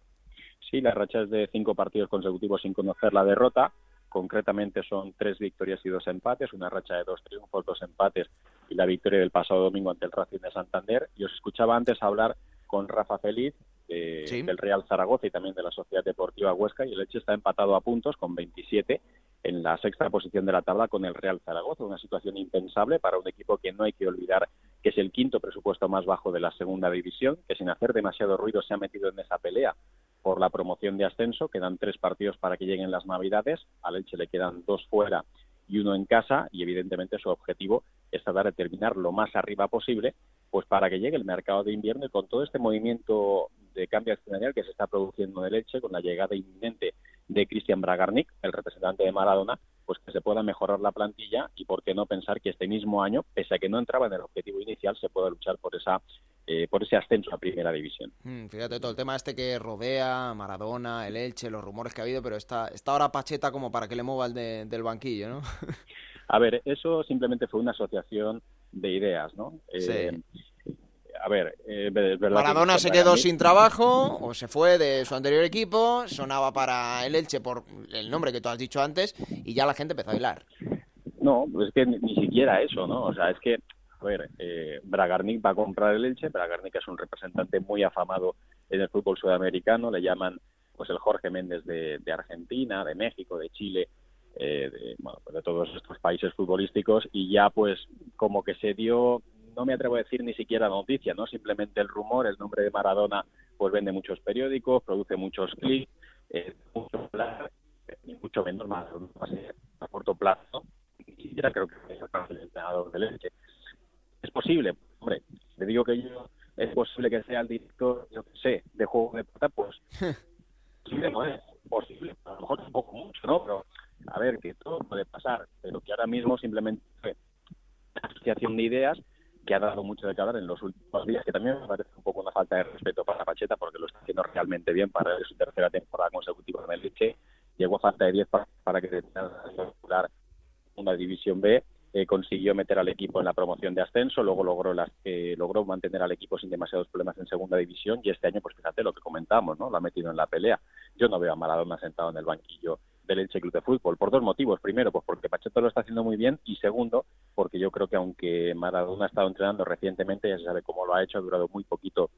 Sí, la racha es de cinco partidos consecutivos sin conocer la derrota. Concretamente son tres victorias y dos empates, una racha de dos triunfos, dos empates y la victoria del pasado domingo ante el Racing de Santander. Y os escuchaba antes hablar con Rafa Feliz, del Real Zaragoza y también de la Sociedad Deportiva Huesca y el Elche está empatado a puntos con 27 en la sexta posición de la tabla con el Real Zaragoza, una situación impensable para un equipo que no hay que olvidar que es el quinto presupuesto más bajo de la segunda división, que sin hacer demasiado ruido se ha metido en esa pelea por la promoción de ascenso, quedan tres partidos para que lleguen las Navidades, al Elche le quedan dos fuera y uno en casa y evidentemente su objetivo es tratar de terminar lo más arriba posible pues para que llegue el mercado de invierno y con todo este movimiento de cambio accionarial que se está produciendo en el Elche, con la llegada inminente de Cristian Bragarnik, el representante de Maradona, pues que se pueda mejorar la plantilla y por qué no pensar que este mismo año, pese a que no entraba en el objetivo inicial, se pueda luchar por esa eh, por ese ascenso a primera división. Mm, fíjate todo el tema este que rodea Maradona, el Elche, los rumores que ha habido, pero está, está ahora Pacheta como para que le mueva el del banquillo, ¿no? *laughs* a ver, eso simplemente fue una asociación de ideas, ¿no? Eh, a ver, eh, Maradona se quedó sin trabajo o se fue de su anterior equipo, sonaba para el Elche por el nombre que tú has dicho antes y ya la gente empezó a bailar. No, es que ni, siquiera eso, ¿no? O sea, es que, a ver, eh, Bragarnik va a comprar el Elche, Bragarnik es un representante muy afamado en el fútbol sudamericano, le llaman pues el Jorge Méndez de, de Argentina, de México, de Chile, eh, de, bueno, pues de todos estos países futbolísticos y ya pues como que se dio no me atrevo a decir ni siquiera noticia, ¿no? Simplemente el rumor, el nombre de Maradona, pues vende muchos periódicos, produce muchos clics, eh, mucho ni mucho menos más a corto plazo. Y ya creo que es el entrenador de leche. Es posible, hombre, le digo que yo, es posible que sea el director, yo qué sé, de juego de plata, pues *laughs* posible no es posible, a lo mejor tampoco mucho, ¿no? Pero a ver, que todo puede pasar, pero que ahora mismo simplemente fue asociación de ideas que ha dado mucho de hablar en los últimos días, que también me parece un poco una falta de respeto para Pacheta, porque lo está haciendo realmente bien para su tercera temporada consecutiva en el Leche. Llegó a falta de 10 para, que se pudiera una división B. Eh, consiguió meter al equipo en la promoción de ascenso, luego logró las que logró mantener al equipo sin demasiados problemas en segunda división y este año, pues fíjate lo que comentamos, ¿no? Lo ha metido en la pelea. Yo no veo a Maradona sentado en el banquillo del Elche Club de Fútbol, por dos motivos. Primero, pues porque Pacheta lo está haciendo muy bien y segundo, porque yo creo que aunque Maradona ha estado entrenando recientemente, ya se sabe cómo lo ha hecho, ha durado muy poquito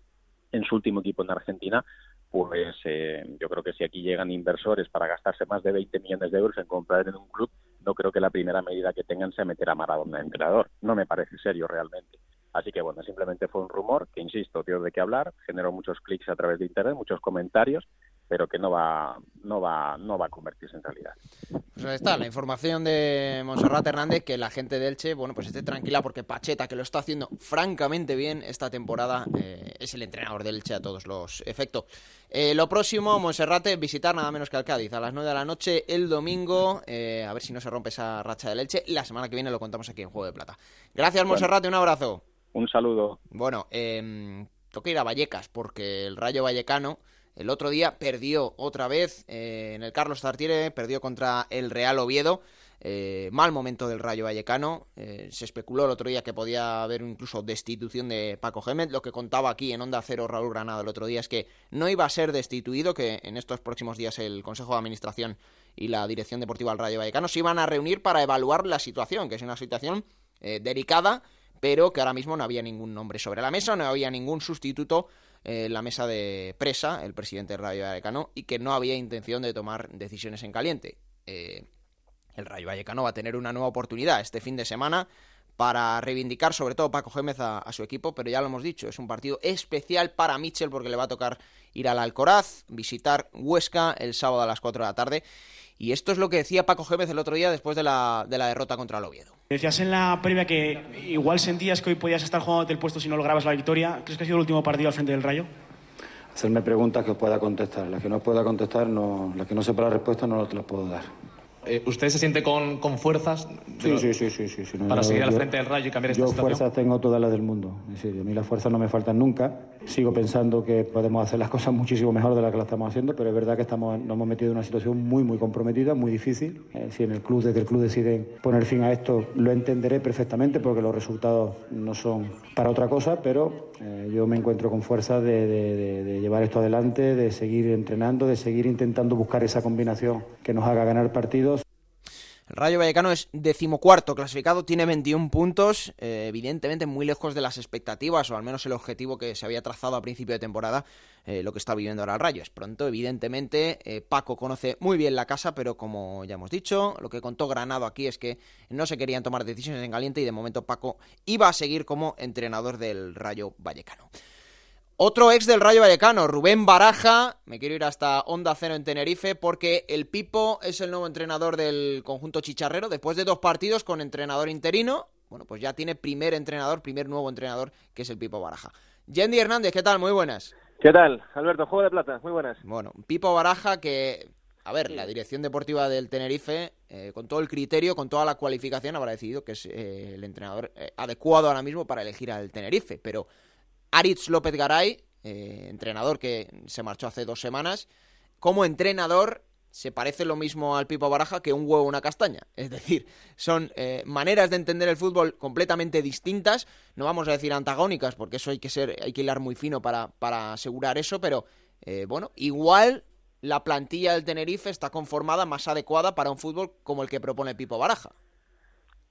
en su último equipo en Argentina, pues eh, yo creo que si aquí llegan inversores para gastarse más de 20 millones de euros en comprar en un club, no creo que la primera medida que tengan sea meter a Maradona entrenador. No me parece serio realmente. Así que bueno, simplemente fue un rumor que, insisto, dio de qué hablar, generó muchos clics a través de Internet, muchos comentarios pero que no va, no va, no va a convertirse en realidad. Pues ahí está, la información de Monserrat Hernández, que la gente de Elche, bueno, pues esté tranquila porque Pacheta, que lo está haciendo francamente bien esta temporada, eh, es el entrenador del Elche a todos los efectos. Eh, lo próximo, Monserrate, visitar nada menos que al Cádiz a las 9 de la noche el domingo, eh, a ver si no se rompe esa racha del Elche. La semana que viene lo contamos aquí en Juego de Plata. Gracias, Monserrate, un abrazo. Un saludo. Bueno, toca ir a Vallecas porque el Rayo Vallecano el otro día perdió otra vez eh, en el Carlos Tartiere, perdió contra el Real Oviedo. Eh, mal momento del Rayo Vallecano. Eh, se especuló el otro día que podía haber incluso destitución de Paco Gémez. Lo que contaba aquí en Onda Cero Raúl Granado el otro día es que no iba a ser destituido, que en estos próximos días el Consejo de Administración y la Dirección Deportiva del Rayo Vallecano se iban a reunir para evaluar la situación, que es una situación delicada, pero que ahora mismo no había ningún nombre sobre la mesa, no había ningún sustituto en la mesa de presa el presidente Rayo Vallecano y que no había intención de tomar decisiones en caliente. Eh, el Rayo Vallecano va a tener una nueva oportunidad este fin de semana para reivindicar sobre todo Paco Gémez a, su equipo, pero ya lo hemos dicho, es un partido especial para Mitchell porque le va a tocar ir al Alcoraz, visitar Huesca el sábado a las 4 de la tarde. Y esto es lo que decía Paco Gémez el otro día después de la, de la derrota contra el Oviedo. Decías en la previa que igual sentías que hoy podías estar jugando el puesto si no lograbas la victoria. ¿Crees que ha sido el último partido al frente del Rayo? Hacerme preguntas que os pueda contestar. Las que no pueda contestar, no, las que no sepa la respuesta, no te las puedo dar. Eh, ¿Usted se siente con, con fuerzas sí, sí, sí, sí, sí, para seguir al frente del Rayo y cambiar esta situación? Yo fuerzas tengo todas las del mundo. A mí las fuerzas no me faltan nunca. Sigo pensando que podemos hacer las cosas muchísimo mejor de las que las estamos haciendo, pero es verdad que estamos, nos hemos metido en una situación muy, muy comprometida, muy difícil. Eh, si en el club, desde el club deciden poner fin a esto, lo entenderé perfectamente porque los resultados no son para otra cosa, pero eh, yo me encuentro con fuerza de, de llevar esto adelante, de seguir entrenando, de seguir intentando buscar esa combinación que nos haga ganar partidos. El Rayo Vallecano es decimocuarto clasificado, tiene 21 puntos, eh, evidentemente muy lejos de las expectativas, o al menos el objetivo que se había trazado a principio de temporada, eh, lo que está viviendo ahora el Rayo. Es pronto, evidentemente, eh, Paco conoce muy bien la casa, pero como ya hemos dicho, lo que contó Granado aquí es que no se querían tomar decisiones en caliente y de momento Paco iba a seguir como entrenador del Rayo Vallecano. Otro ex del Rayo Vallecano, Rubén Baraja, me quiero ir hasta Onda Cero en Tenerife porque el Pipo es el nuevo entrenador del conjunto chicharrero después de dos partidos con entrenador interino. Bueno, pues ya tiene primer entrenador, primer nuevo entrenador que es el Pipo Baraja. Yendi Hernández, ¿qué tal? Muy buenas. ¿Qué tal, Alberto? Juego de plata, muy buenas. Bueno, Pipo Baraja que, a ver, la dirección deportiva del Tenerife, eh, con todo el criterio, con toda la cualificación, habrá decidido que es eh, el entrenador eh, adecuado ahora mismo para elegir al Tenerife, pero Aritz López Garay, eh, entrenador que se marchó hace dos semanas, como entrenador se parece lo mismo al Pipo Baraja que un huevo una castaña. Es decir, son eh, maneras de entender el fútbol completamente distintas. No vamos a decir antagónicas, porque eso hay que ser, hay que hilar muy fino para, para asegurar eso, pero eh, bueno, igual la plantilla del Tenerife está conformada más adecuada para un fútbol como el que propone Pipo Baraja.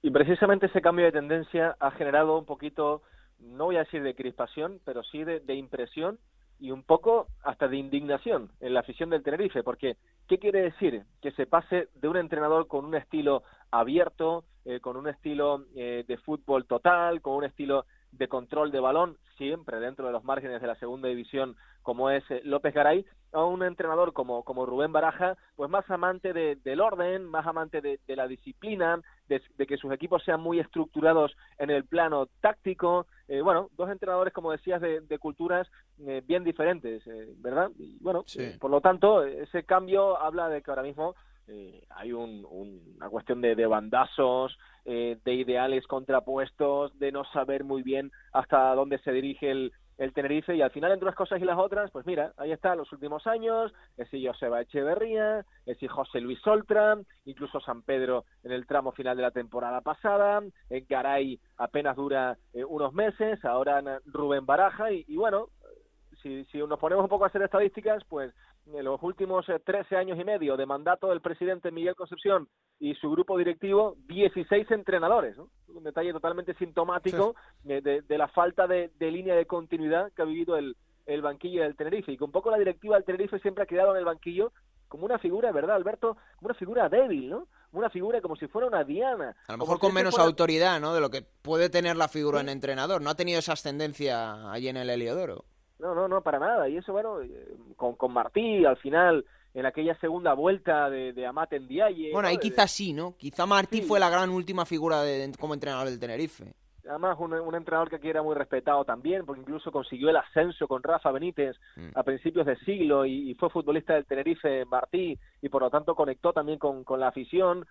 Y precisamente ese cambio de tendencia ha generado un poquito no voy a decir de crispación, pero sí de, impresión y un poco hasta de indignación en la afición del Tenerife, porque ¿qué quiere decir? Que se pase de un entrenador con un estilo abierto, eh, con un estilo eh, de fútbol total, con un estilo de control de balón, siempre dentro de los márgenes de la segunda división, como es eh, López Garay, a un entrenador como, como Rubén Baraja, pues más amante del orden, más amante de, la disciplina, de, que sus equipos sean muy estructurados en el plano táctico. Eh, bueno, dos entrenadores, como decías, de, culturas eh, bien diferentes, ¿verdad? Y bueno, por lo tanto, ese cambio habla de que ahora mismo hay una cuestión de, de bandazos, eh, de ideales contrapuestos, de no saber muy bien hasta dónde se dirige el, el Tenerife y al final entre unas cosas y las otras, pues mira, ahí está los últimos años, es si Joseba Echeverría, es si José Luis Oltra, incluso San Pedro en el tramo final de la temporada pasada, en Garay apenas dura eh, unos meses, ahora Rubén Baraja y, y bueno, si, si nos ponemos un poco a hacer estadísticas, pues en los últimos 13 eh, años y medio de mandato del presidente Miguel Concepción y su grupo directivo, 16 entrenadores. ¿no? Un detalle totalmente sintomático de, la falta de, línea de continuidad que ha vivido el, el banquillo del Tenerife. Y que un poco la directiva del Tenerife siempre ha quedado en el banquillo como una figura, ¿verdad, Alberto? Como una figura débil, ¿no? Una figura como si fuera una diana. A lo mejor con menos autoridad, ¿no? De lo que puede tener la figura en entrenador. No ha tenido esa ascendencia allí en el Heliodoro. No, no, no, para nada. Y eso, bueno, eh, con, con Martí al final, en aquella segunda vuelta de, de Amate en Diaye. Bueno, ahí quizás sí, ¿no? Quizá Martí fue la gran última figura de, como entrenador del Tenerife. Además, un, un, entrenador que aquí era muy respetado también, porque incluso consiguió el ascenso con Rafa Benítez mm. a principios de siglo y, fue futbolista del Tenerife Martí y por lo tanto conectó también con, con la afición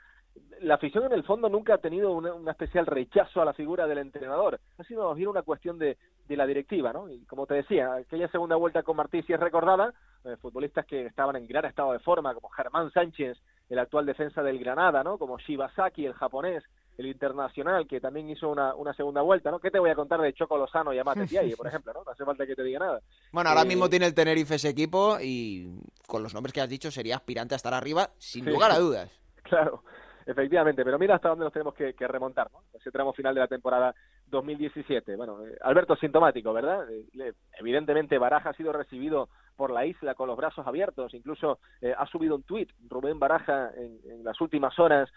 la afición en el fondo nunca ha tenido un especial rechazo a la figura del entrenador. Ha sido más bien una cuestión de, de, la directiva, ¿no? Y como te decía, aquella segunda vuelta con Martí si es recordada, eh, futbolistas que estaban en gran estado de forma, como Germán Sánchez, el actual defensa del Granada, ¿no? Como Shibasaki, el japonés, el internacional, que también hizo una, una segunda vuelta, ¿no? ¿Qué te voy a contar de Choco Lozano y Amate *laughs* Diaye, por ejemplo, ¿no? No hace falta que te diga nada. Bueno, ahora eh, mismo tiene el Tenerife ese equipo y con los nombres que has dicho sería aspirante a estar arriba, sin lugar a dudas. *laughs* Claro. Efectivamente, pero mira hasta dónde nos tenemos que, remontar, ¿no? Ese tramo final de la temporada 2017. Bueno, eh, Alberto sintomático, ¿verdad? Eh, evidentemente Baraja ha sido recibido por la isla con los brazos abiertos, incluso eh, ha subido un tuit Rubén Baraja en, las últimas horas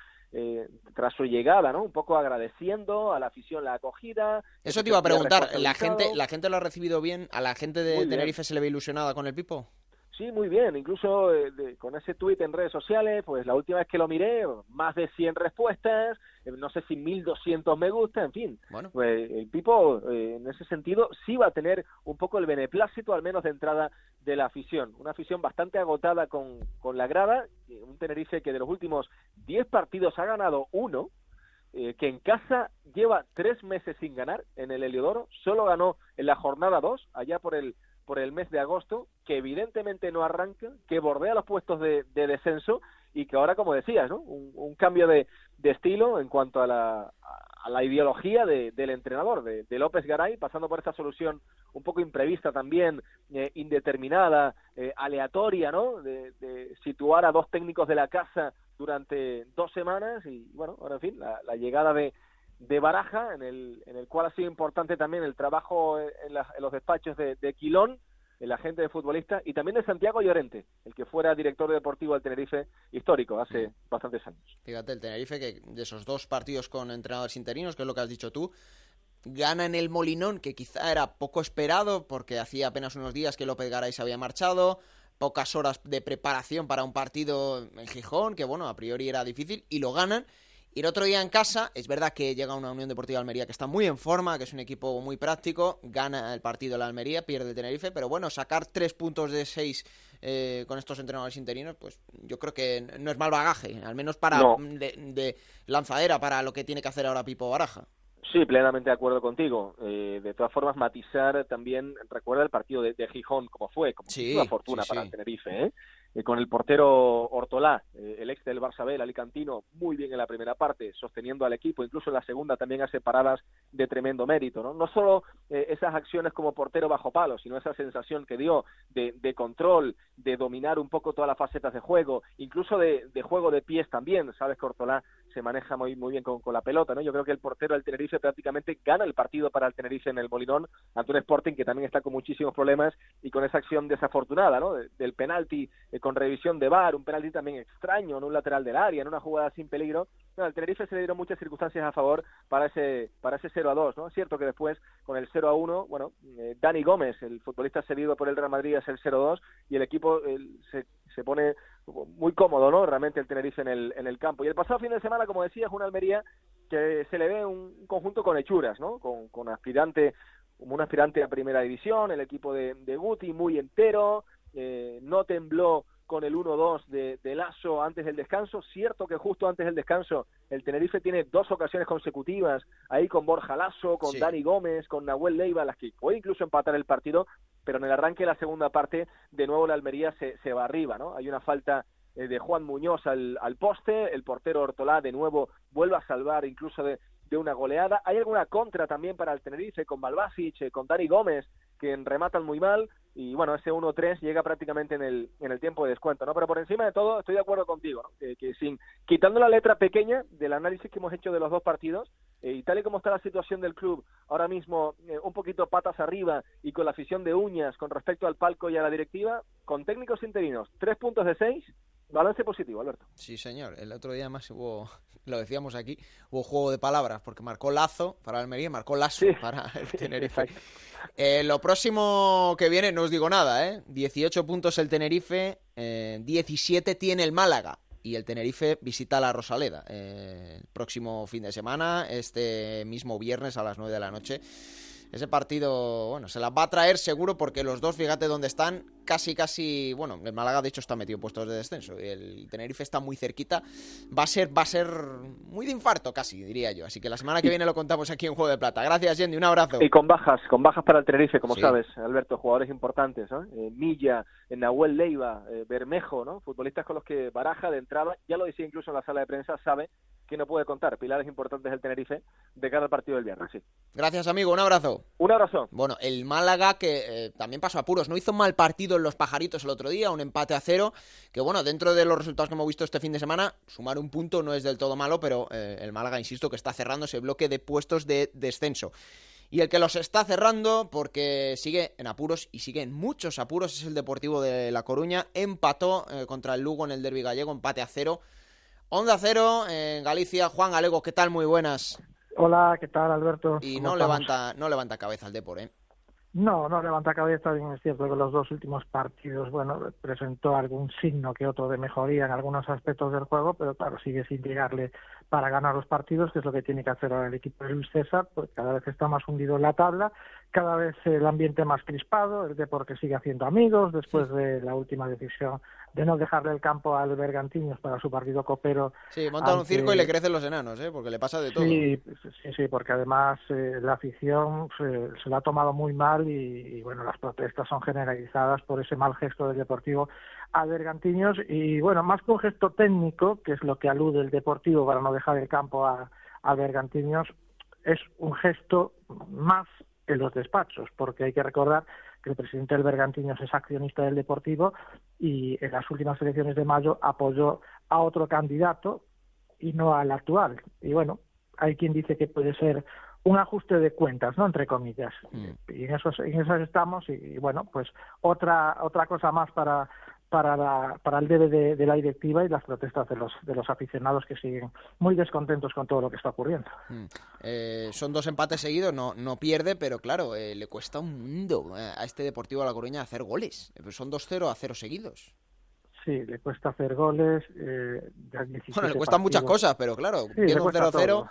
tras su llegada, ¿no? Un poco agradeciendo a la afición la acogida. Eso te iba a preguntar, ¿la gente, ¿la gente lo ha recibido bien? ¿A la gente de Tenerife se le ve ilusionada con el Pipo? Sí, muy bien. Incluso eh, con ese tuit en redes sociales, pues la última vez que lo miré, más de 100 respuestas, eh, no sé si 1200 me gusta, en fin. Bueno. Pues el Pipo, eh, en ese sentido, sí va a tener un poco el beneplácito, al menos de entrada de la afición. Una afición bastante agotada con, con la grada. Un Tenerife que de los últimos 10 partidos ha ganado uno. que en casa lleva tres meses sin ganar en el Heliodoro, solo ganó en la jornada 2, allá por el por el mes de agosto, que evidentemente no arranca, que bordea los puestos de, descenso y que ahora, como decías, ¿no? un, cambio de, estilo en cuanto a la, a la ideología del entrenador, de, López Garay, pasando por esta solución un poco imprevista también, eh, indeterminada, eh, aleatoria, ¿no? De, situar a dos técnicos de la casa durante dos semanas y, bueno, ahora en fin, la, llegada de, de Baraja, en el, en el cual ha sido importante también el trabajo en, en los despachos de, de Quilón, el agente de futbolista, y también de Santiago Llorente, el que fuera director deportivo del Tenerife histórico hace bastantes años. Fíjate, el Tenerife, que de esos dos partidos con entrenadores interinos, que es lo que has dicho tú, gana en el Molinón, que quizá era poco esperado, porque hacía apenas unos días que López Garay se había marchado, pocas horas de preparación para un partido en Gijón, que bueno, a priori era difícil, y lo ganan. Y el otro día en casa, es verdad que llega una Unión Deportiva Almería que está muy en forma, que es un equipo muy práctico, gana el partido la Almería, pierde el Tenerife, pero bueno, sacar tres puntos de seis eh, con estos entrenadores interinos, pues yo creo que no es mal bagaje, al menos para de, lanzadera para lo que tiene que hacer ahora Pipo Baraja. Sí, plenamente de acuerdo contigo. Eh, de todas formas, matizar también, recuerda el partido de, Gijón, como fue, como una fortuna para el Tenerife, ¿eh? Eh, con el portero Ortolá, eh, el ex del Barça B, alicantino, muy bien en la primera parte, sosteniendo al equipo, incluso en la segunda también hace paradas de tremendo mérito, ¿no? No solo eh, esas acciones como portero bajo palo, sino esa sensación que dio de, de, control, de dominar un poco todas las facetas de juego, incluso de, de juego de pies también, sabes que Ortolá se maneja muy, muy bien con, con, la pelota, ¿no? Yo creo que el portero del Tenerife prácticamente gana el partido para el Tenerife en el Molinón ante un Sporting que también está con muchísimos problemas y con esa acción desafortunada, ¿no? del penalti con revisión de VAR, un penalti también extraño en un lateral del área, en una jugada sin peligro. No, al Tenerife se le dieron muchas circunstancias a favor para ese para ese 0 a 2, ¿no? Es cierto que después con el 0 a 1, bueno, eh, Dani Gómez, el futbolista cedido por el Real Madrid es el 0 a 2 y el equipo se, se pone muy cómodo, ¿no? Realmente el Tenerife en el en el campo. Y el pasado fin de semana, como decía, es una Almería que se le ve un conjunto con hechuras, ¿no? Con, con aspirante como un aspirante a primera división, el equipo de, de Guti muy entero, eh, no tembló con el 1-2 de, de, Lazo antes del descanso. Cierto que justo antes del descanso el Tenerife tiene dos ocasiones consecutivas ahí con Borja Lazo, con Dani Gómez, con Nahuel Leiva, las que puede incluso empatar el partido, pero en el arranque de la segunda parte de nuevo la Almería se, va arriba, ¿no? Hay una falta eh, de Juan Muñoz al, al poste, el portero Ortolá de nuevo vuelve a salvar incluso de, de una goleada. Hay alguna contra también para el Tenerife con Balbasic, eh, con Dani Gómez, que rematan muy mal y bueno, ese 1-3 llega prácticamente en el, en el tiempo de descuento, ¿no? Pero por encima de todo estoy de acuerdo contigo, que, sin quitando la letra pequeña del análisis que hemos hecho de los dos partidos eh, y tal y como está la situación del club ahora mismo eh, un poquito patas arriba y con la afición de uñas con respecto al palco y a la directiva, con técnicos interinos, tres puntos de seis Balance positivo, Alberto. Sí, señor. El otro día más hubo, *laughs* lo decíamos aquí, hubo juego de palabras, porque marcó Lazo para Almería, marcó Lazo para *laughs* el Tenerife. Eh, lo próximo que viene, no os digo nada, ¿eh? 18 puntos el Tenerife, 17 eh, tiene el Málaga. Y el Tenerife visita la Rosaleda eh, el próximo fin de semana, este mismo viernes a las 9 de la noche ese partido, bueno, se las va a traer seguro porque los dos, fíjate dónde están, casi, casi, bueno, el Málaga de hecho está metido en puestos de descenso y el Tenerife está muy cerquita, va a ser, va a ser muy de infarto casi, diría yo, así que la semana que viene lo contamos aquí en Juego de Plata. Gracias, Yendi, un abrazo. Y con bajas, con bajas para el Tenerife, como sabes, Alberto, jugadores importantes, ¿no? Eh, Milla, Nahuel Leiva, eh, Bermejo, ¿no? Futbolistas con los que Baraja de entrada, ya lo decía incluso en la sala de prensa, sabe que no puede contar pilares importantes del Tenerife de cara al partido del viernes. Sí. Gracias, amigo. Un abrazo. Un abrazo. Bueno, el Málaga que eh, también pasó apuros. No hizo mal partido en los pajaritos el otro día, un empate a cero. Que bueno, dentro de los resultados que hemos visto este fin de semana, sumar un punto no es del todo malo, pero eh, el Málaga, insisto, que está cerrando ese bloque de puestos de descenso. Y el que los está cerrando, porque sigue en apuros y sigue en muchos apuros, es el Deportivo de La Coruña. Empató eh, contra el Lugo en el Derby Gallego, empate a cero. Onda cero en Galicia. Juan Galego, ¿qué tal? Muy buenas. Hola, ¿qué tal, Alberto? Y no levanta, no levanta cabeza el Depor, ¿eh? No, no levanta cabeza, bien es cierto que los dos últimos partidos, bueno, presentó algún signo que otro de mejoría en algunos aspectos del juego, pero claro, sigue sin llegarle para ganar los partidos, que es lo que tiene que hacer ahora el equipo de Luis César, pues cada vez está más hundido en la tabla, cada vez el ambiente más crispado, el deporte sigue haciendo amigos después de la última decisión de no dejarle el campo al Bergantiños para su partido copero. Sí, monta un circo y le crecen los enanos, ¿eh? porque le pasa de todo. Sí, sí, sí porque además eh, la afición se, se, la ha tomado muy mal y, bueno, las protestas son generalizadas por ese mal gesto del Deportivo Bergantiños y bueno, más que un gesto técnico, que es lo que alude el Deportivo para no dejar el campo a, a Bergantiños, es un gesto más en los despachos, porque hay que recordar que el presidente del Bergantiños es accionista del Deportivo y en las últimas elecciones de mayo apoyó a otro candidato y no al actual. Y bueno, hay quien dice que puede ser un ajuste de cuentas, ¿no? Entre comillas. Mm. Y en eso, en eso estamos y, bueno, pues otra otra cosa más para para, la, para el debe de, la directiva y las protestas de los, de los aficionados que siguen muy descontentos con todo lo que está ocurriendo. Mm. Eh, son dos empates seguidos, no, no pierde, pero claro, eh, le cuesta un mundo eh, a este Deportivo de La Coruña hacer goles. son 2-0 a 0 seguidos. Sí, le cuesta hacer goles. bueno, le cuestan muchas cosas, pero claro, sí, 0-0.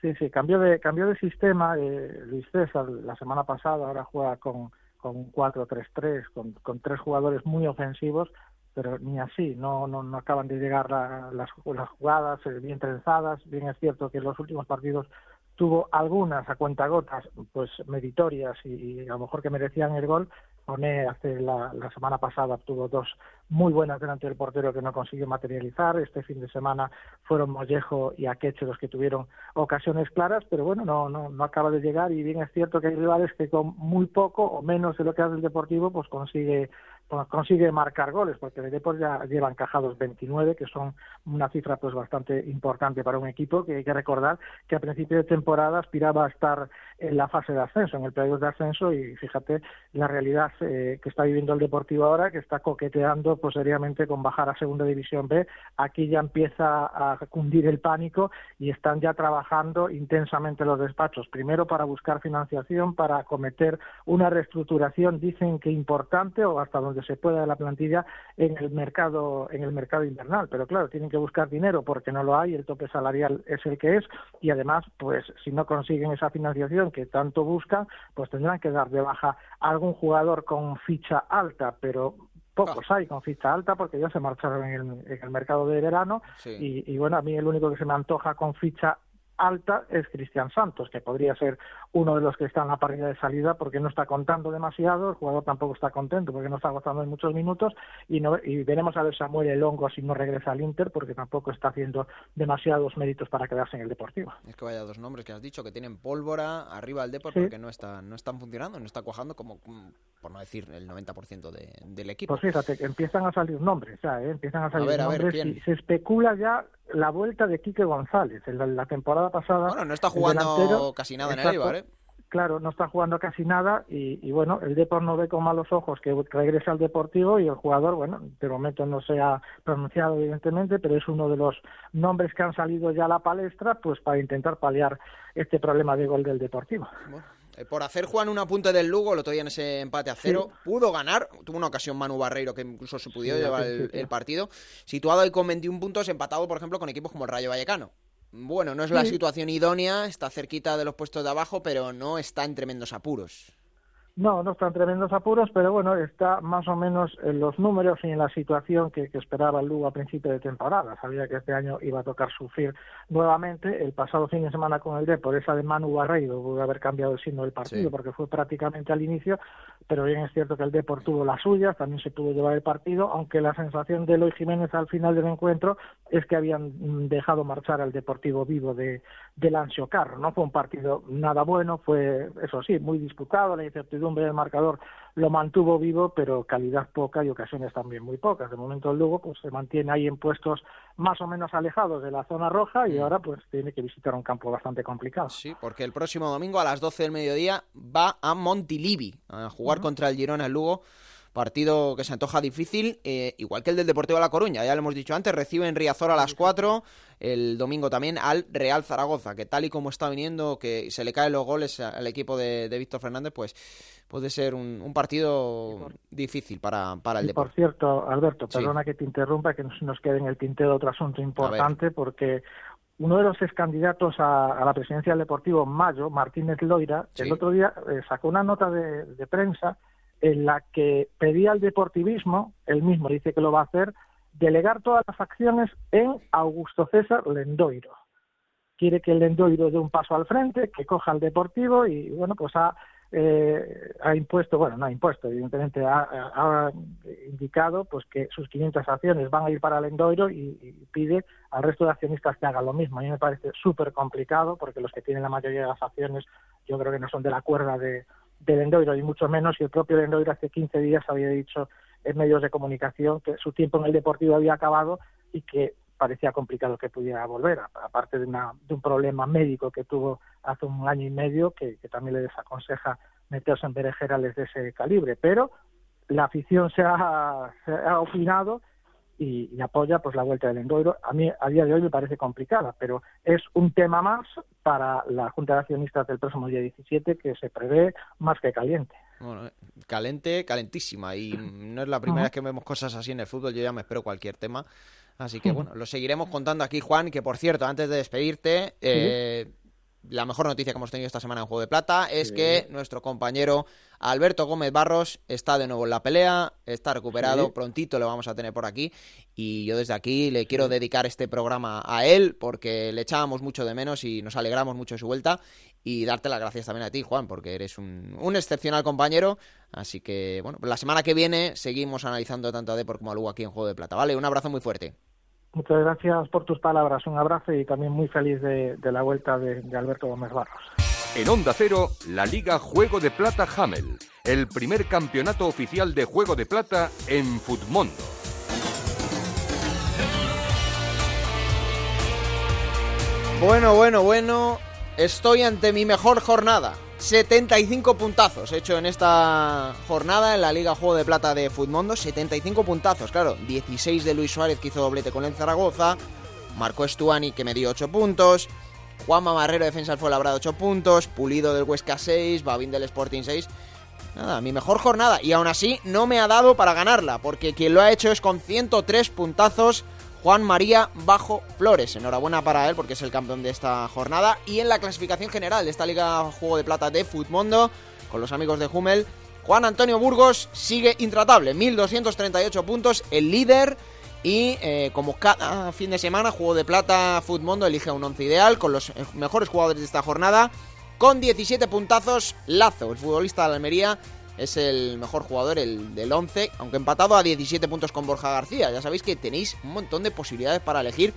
Sí, sí, cambió de, cambió de sistema. Luis César la semana pasada, ahora juega con con un 4-3-3, con, con tres jugadores muy ofensivos, pero ni así, no, no, no acaban de llegar las, las jugadas eh, bien trenzadas. Bien es cierto que en los últimos partidos tuvo algunas a cuentagotas, pues meritorias y, a lo mejor que merecían el gol. Pone hace la, la semana pasada tuvo dos muy buenas delante del portero que no consiguió materializar. Este fin de semana fueron Mollejo y Akeche los que tuvieron ocasiones claras, pero bueno, no, no, no acaba de llegar y bien es cierto que hay rivales que con muy poco o menos de lo que hace el Deportivo pues consigue consigue marcar goles, porque el Depor ya lleva encajados 29, que son una cifra pues bastante importante para un equipo, que hay que recordar que a principio de temporada aspiraba a estar en la fase de ascenso, en el periodo de ascenso, y fíjate la realidad eh, que está viviendo el Deportivo ahora, que está coqueteando pues seriamente con bajar a Segunda División B, aquí ya empieza a cundir el pánico y están ya trabajando intensamente los despachos, primero para buscar financiación, para acometer una reestructuración, dicen que importante o hasta donde se pueda de la plantilla en el mercado en el mercado invernal. Pero claro tienen que buscar dinero porque no lo hay el tope salarial es el que es y además pues si no consiguen esa financiación que tanto buscan pues tendrán que dar de baja a algún jugador con ficha alta pero pocos hay con ficha alta porque ya se marcharon en el, mercado de verano y, y, bueno, a mí el único que se me antoja con ficha alta es Cristian Santos, que podría ser uno de los que está en la parrilla de salida porque no está contando demasiado, el jugador tampoco está contento porque no está gozando en muchos minutos y, no, y veremos a ver Samuel El Hongo si no regresa al Inter porque tampoco está haciendo demasiados méritos para quedarse en el Deportivo. Es que vaya dos nombres que has dicho que tienen pólvora arriba del Deportivo porque no, está, no están funcionando, no está cuajando como, por no decir el 90% de, del equipo. Pues fíjate, que empiezan a salir nombres ya, ¿eh? empiezan a salir nombres y se especula ya la vuelta de Quique González. En la, temporada pasada. Bueno, no está jugando casi nada en el Eibar, ¿eh? Claro, no está jugando casi nada y, bueno, el Depor no ve con malos ojos que regrese al Deportivo y el jugador, bueno, de momento no se ha pronunciado evidentemente, pero es uno de los nombres que han salido ya a la palestra pues para intentar paliar este problema de gol del Deportivo. Por hacer Juan una punta del Lugo, lo todavía en ese empate a cero, pudo ganar, tuvo una ocasión Manu Barreiro que incluso se pudo llevar el, partido, situado ahí con 21 puntos, empatado por ejemplo con equipos como el Rayo Vallecano. Bueno, no es la situación idónea, está cerquita de los puestos de abajo, pero no está en tremendos apuros. No, no están tremendos apuros, pero bueno, está más o menos en los números y en la situación que, esperaba el Lugo a principio de temporada. Sabía que este año iba a tocar sufrir nuevamente. El pasado fin de semana con el D, por esa de Manu Barreiro, pudo haber cambiado el signo del partido porque fue prácticamente al inicio, pero bien es cierto que el Depor tuvo las suyas, también se pudo llevar el partido, aunque la sensación de Eloy Jiménez al final del encuentro es que habían dejado marchar al Deportivo Vivo de, de Lancio Carro. No fue un partido nada bueno, fue, eso sí, muy disputado, la incertidumbre del marcador lo mantuvo vivo, pero calidad poca y ocasiones también muy pocas. De momento el Lugo pues, se mantiene ahí en puestos más o menos alejados de la zona roja y mm. ahora pues tiene que visitar un campo bastante complicado. Sí, porque el próximo domingo a las 12 del mediodía va a Montilivi a jugar contra el Girona el Lugo Partido que se antoja difícil, eh, igual que el del Deportivo de La Coruña, ya lo hemos dicho antes, recibe en Riazor a las 4, el domingo también al Real Zaragoza, que tal y como está viniendo, que se le caen los goles al equipo de, Víctor Fernández, pues puede ser un, partido difícil para, para el Deportivo. Por cierto, Alberto, perdona que te interrumpa, que nos quede en el tintero otro asunto importante, porque uno de los ex candidatos a, la presidencia del Deportivo, Mayo, Martínez Loira, el otro día eh, sacó una nota de prensa en la que pedía al deportivismo, él mismo dice que lo va a hacer, delegar todas las acciones en Augusto César Lendoiro. Quiere que el Lendoiro dé un paso al frente, que coja al deportivo y, bueno, pues ha, eh, ha impuesto, bueno, no ha impuesto, evidentemente ha, indicado pues que sus 500 acciones van a ir para Lendoiro y, y pide al resto de accionistas que hagan lo mismo. A mí me parece súper complicado porque los que tienen la mayoría de las acciones yo creo que no son de la cuerda de, del Endoiro y mucho menos y el propio Endoiro hace 15 días había dicho en medios de comunicación que su tiempo en el Deportivo había acabado y que parecía complicado que pudiera volver, aparte de, una, de un problema médico que tuvo hace un año y medio que, también le desaconseja meterse en berenjerales de ese calibre, pero la afición se ha opinado y, apoya pues la vuelta del Endoiro. A mí a día de hoy me parece complicada, pero es un tema más para la Junta de Accionistas del próximo día 17 que se prevé más que caliente. Bueno, eh, calente, calentísima y no es la primera vez que vemos cosas así en el fútbol, yo ya me espero cualquier tema. Así que bueno, lo seguiremos contando aquí, Juan, que por cierto, antes de despedirte, eh, la mejor noticia que hemos tenido esta semana en Juego de Plata es que nuestro compañero Alberto Gómez Barros está de nuevo en la pelea, está recuperado, prontito lo vamos a tener por aquí. Y yo desde aquí le quiero dedicar este programa a él porque le echábamos mucho de menos y nos alegramos mucho de su vuelta. Y darte las gracias también a ti, Juan, porque eres un, excepcional compañero, así que bueno, la semana que viene seguimos analizando tanto a Depor como a Lugo aquí en Juego de Plata, ¿vale? Un abrazo muy fuerte. Muchas gracias por tus palabras, un abrazo y también muy feliz de, la vuelta de, Alberto Gómez Barros. En Onda Cero, la Liga Juego de Plata Hamel, el primer campeonato oficial de Juego de Plata en Futmundo. Bueno, bueno, bueno, estoy ante mi mejor jornada. 75 puntazos hecho en esta jornada en la Liga Juego de Plata de Futmundo. 75 puntazos, claro. 16 de Luis Suárez que hizo doblete con el Zaragoza. Marcó Estuani que me dio 8 puntos. Juanma Marrero, defensa del Fuenlabrada 8 puntos. Pulido del Huesca 6. Babín del Sporting 6. Nada, mi mejor jornada. Y aún así no me ha dado para ganarla. Porque quien lo ha hecho es con 103 puntazos Juan María Bajo Flores. Enhorabuena para él porque es el campeón de esta jornada. Y en la clasificación general de esta Liga Juego de Plata de Futmundo, con los amigos de Hummel, Juan Antonio Burgos sigue intratable. 1238 puntos, el líder. Y eh, como cada fin de semana, Juego de Plata Futmundo elige un once ideal con los mejores jugadores de esta jornada. Con 17 puntazos, Lazo, el futbolista de la Almería, es el mejor jugador, el del 11, aunque empatado a 17 puntos con Borja García. Ya sabéis que tenéis un montón de posibilidades para elegir.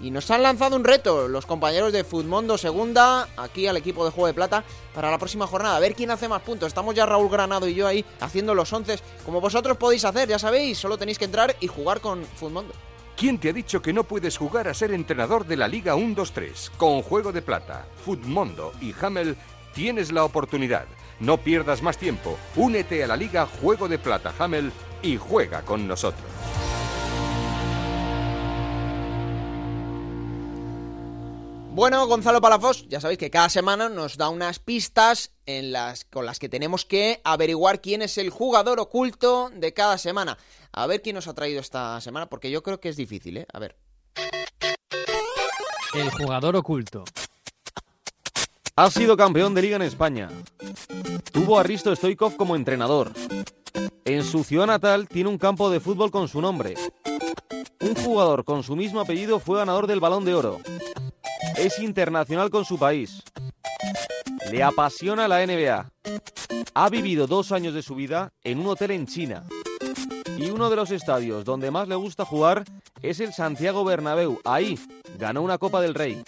Y nos han lanzado un reto los compañeros de Futmundo Segunda, aquí al equipo de Juego de Plata, para la próxima jornada. A ver quién hace más puntos. Estamos ya Raúl Granado y yo ahí haciendo los 11, como vosotros podéis hacer, ya sabéis, solo tenéis que entrar y jugar con Futmundo. ¿Quién te ha dicho que no puedes jugar a ser entrenador de la Liga 1-2-3? Con Juego de Plata, Futmundo y Hamel tienes la oportunidad. No pierdas más tiempo. Únete a la Liga Juego de Plata Hamel y juega con nosotros. Bueno, Gonzalo Palafos, ya sabéis que cada semana nos da unas pistas en las, con las que tenemos que averiguar quién es el jugador oculto de cada semana. A ver quién nos ha traído esta semana, porque yo creo que es difícil, ¿eh? A ver. El jugador oculto. Has sido campeón de liga en España. Tu tuvo a Risto Stoikov como entrenador. En su ciudad natal tiene un campo de fútbol con su nombre. Un jugador con su mismo apellido fue ganador del Balón de Oro. Es internacional con su país. Le apasiona la NBA. Ha vivido dos años de su vida en un hotel en China. Y uno de los estadios donde más le gusta jugar es el Santiago Bernabéu. Ahí ganó una Copa del Rey.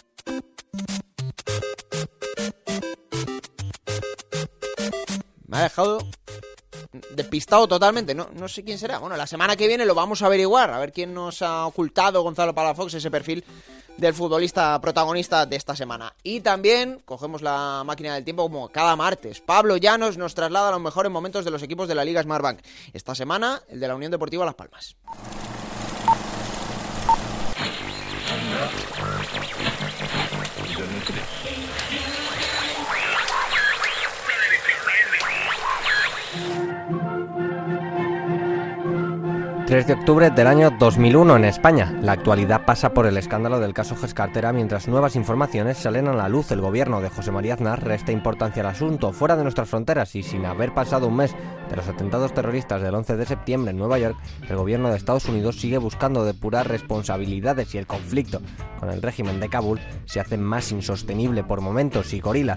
Me ha dejado despistado totalmente. No, no sé quién será. Bueno, la semana que viene lo vamos a averiguar. A ver quién nos ha ocultado Gonzalo Palafox ese perfil del futbolista protagonista de esta semana. Y también cogemos la máquina del tiempo como cada martes. Pablo Llanos nos traslada a los mejores momentos de los equipos de la Liga Smartbank. Esta semana, el de la Unión Deportiva Las Palmas. 3 de octubre del año 2001 en España. La actualidad pasa por el escándalo del caso Gescartera mientras nuevas informaciones salen a la luz. El gobierno de José María Aznar resta importancia al asunto fuera de nuestras fronteras y sin haber pasado un mes de los atentados terroristas del 11 de septiembre en Nueva York, el gobierno de Estados Unidos sigue buscando depurar responsabilidades y el conflicto con el régimen de Kabul se hace más insostenible por momentos y Gorila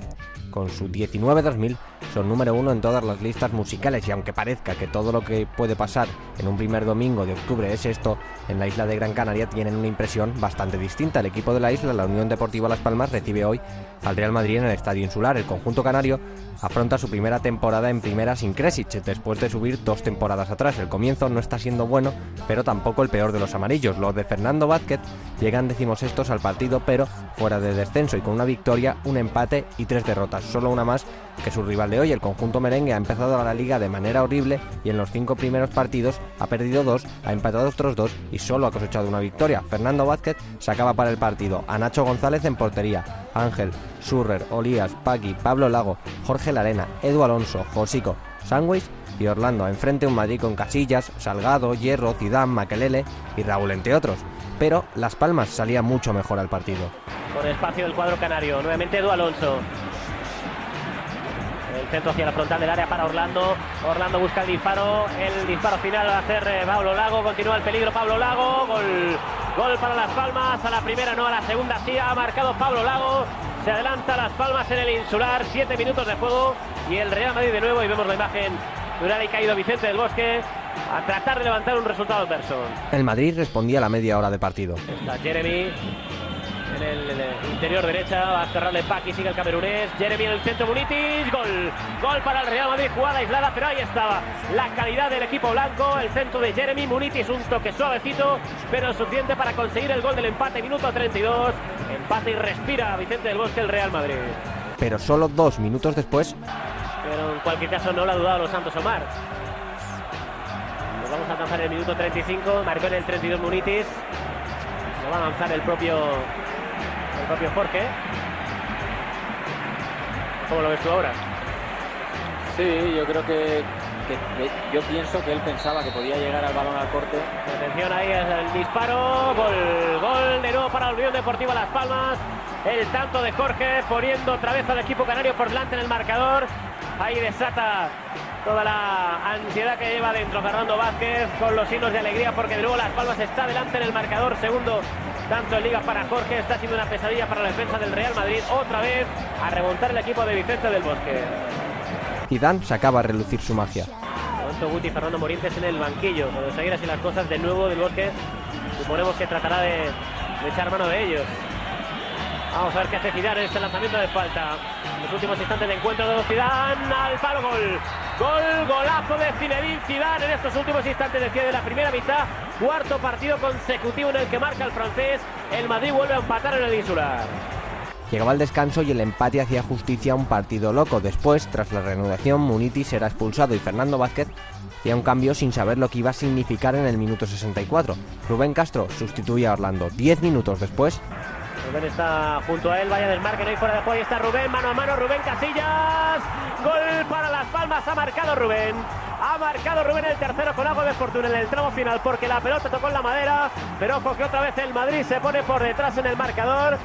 con su 19-2000 son número uno en todas las listas musicales y aunque parezca que todo lo que puede pasar en un primer domingo de octubre es esto, en la isla de Gran Canaria tienen una impresión bastante distinta. El equipo de la isla, la Unión Deportiva Las Palmas, recibe hoy al Real Madrid en el Estadio Insular. El conjunto canario afronta su primera temporada en primera sin Kresic, después de subir dos temporadas atrás. El comienzo no está siendo bueno, pero tampoco el peor de los amarillos. Los de Fernando Vázquez llegan decimosextos al partido, pero fuera de descenso y con una victoria, un empate y tres derrotas. Solo una más que su rival de hoy. El conjunto merengue ha empezado a la liga de manera horrible y en los cinco primeros partidos ha perdido dos, ha empatado otros dos y solo ha cosechado una victoria. Fernando Vázquez sacaba para el partido a Nacho González en portería, Ángel, Surrer, Olías, Paqui, Pablo Lago, Jorge Larena, Edu Alonso, Josico, Sandwich y Orlando. Enfrente un Madrid con Casillas, Salgado, Hierro, Zidane, Maquelele y Raúl, entre otros. Pero Las Palmas salía mucho mejor al partido. Con espacio del cuadro canario, nuevamente Edu Alonso. El centro hacia la frontal del área para Orlando. Orlando busca el disparo. El disparo final va a hacer eh, Pablo Lago. Continúa el peligro Pablo Lago. Gol, gol para Las Palmas. A la primera no, a la segunda sí. Ha marcado Pablo Lago. Se adelanta Las Palmas en el insular. Siete minutos de juego. Y el Real Madrid de nuevo. Y vemos la imagen de y caído Vicente del Bosque a tratar de levantar un resultado adverso. El Madrid respondía a la media hora de partido. Está Jeremy en el, interior derecha, va a cerrarle Paqui, sigue el camerunés, Jeremy en el centro, Munitis, gol, gol para el Real Madrid, jugada aislada, pero ahí estaba la calidad del equipo blanco, el centro de Jeremy, Munitis, un toque suavecito, pero suficiente para conseguir el gol del empate, minuto 32, empate y respira Vicente del Bosque el Real Madrid. Pero solo dos minutos después... Pero en cualquier caso no lo ha dudado los Santos Omar. Nos vamos a alcanzar el minuto 35, marcó en el 32 Munitis, lo va a lanzar el propio el propio Jorge. ¿Cómo lo ves tú ahora? Sí, yo creo que, yo pienso que él pensaba que podía llegar al balón al corte. Atención ahí el disparo, gol, gol de nuevo para el Unión Deportiva Las Palmas. El tanto de Jorge poniendo otra vez al equipo canario por delante en el marcador. Ahí desata toda la ansiedad que lleva dentro Fernando Vázquez con los signos de alegría porque de nuevo Las Palmas está delante en el marcador. Segundo tanto en Liga para Jorge, está siendo una pesadilla para la defensa del Real Madrid. Otra vez a remontar el equipo de Vicente del Bosque. Zidane sacaba a relucir su magia. Pronto Guti y Fernando Morientes en el banquillo. Cuando seguir así las cosas de nuevo del Bosque, suponemos que tratará de, echar mano de ellos. Vamos a ver qué hace Zidane en este lanzamiento de falta. Los últimos instantes de encuentro de Zidane al palo gol. Gol, golazo de Zinedine Zidane en estos últimos instantes de de la primera mitad. Cuarto partido consecutivo en el que marca el francés. El Madrid vuelve a empatar en el insular. Llegaba el descanso y el empate hacía justicia a un partido loco. Después, tras la reanudación, Muniti será expulsado y Fernando Vázquez hacía un cambio sin saber lo que iba a significar en el minuto 64. Rubén Castro sustituye a Orlando. Diez minutos después, Rubén está junto a él, vaya del marque, no hay fuera de juego, ahí está Rubén, mano a mano, Rubén Casillas, gol para Las Palmas, ha marcado Rubén, ha marcado Rubén el tercero con algo de fortuna en el tramo final porque la pelota tocó en la madera, pero ojo que otra vez el Madrid se pone por detrás en el marcador,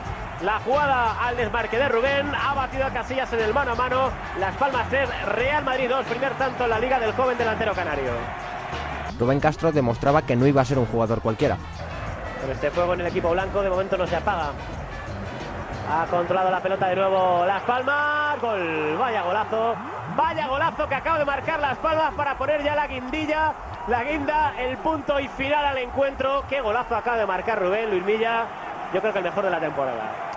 la jugada al desmarque de Rubén, ha batido a Casillas en el mano a mano. Las Palmas 3, Real Madrid 2, primer tanto en la liga del joven delantero canario. Rubén Castro demostraba que no iba a ser un jugador cualquiera. Este fuego en el equipo blanco de momento no se apaga. Ha controlado la pelota de nuevo Las Palmas. Gol, vaya golazo. Vaya golazo que acaba de marcar Las Palmas para poner ya la guindilla. La guinda, el punto y final al encuentro. Qué golazo acaba de marcar Rubén Luis Milla. Yo creo que el mejor de la temporada.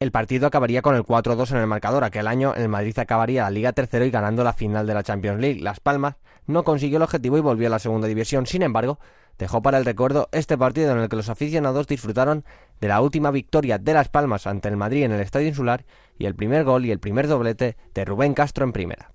El partido acabaría con el 4-2 en el marcador. Aquel año el Madrid acabaría la Liga tercero y ganando la final de la Champions League. Las Palmas no consiguió el objetivo y volvió a la segunda división. Sin embargo, dejó para el recuerdo este partido en el que los aficionados disfrutaron de la última victoria de Las Palmas ante el Madrid en el Estadio Insular y el primer gol y el primer doblete de Rubén Castro en primera.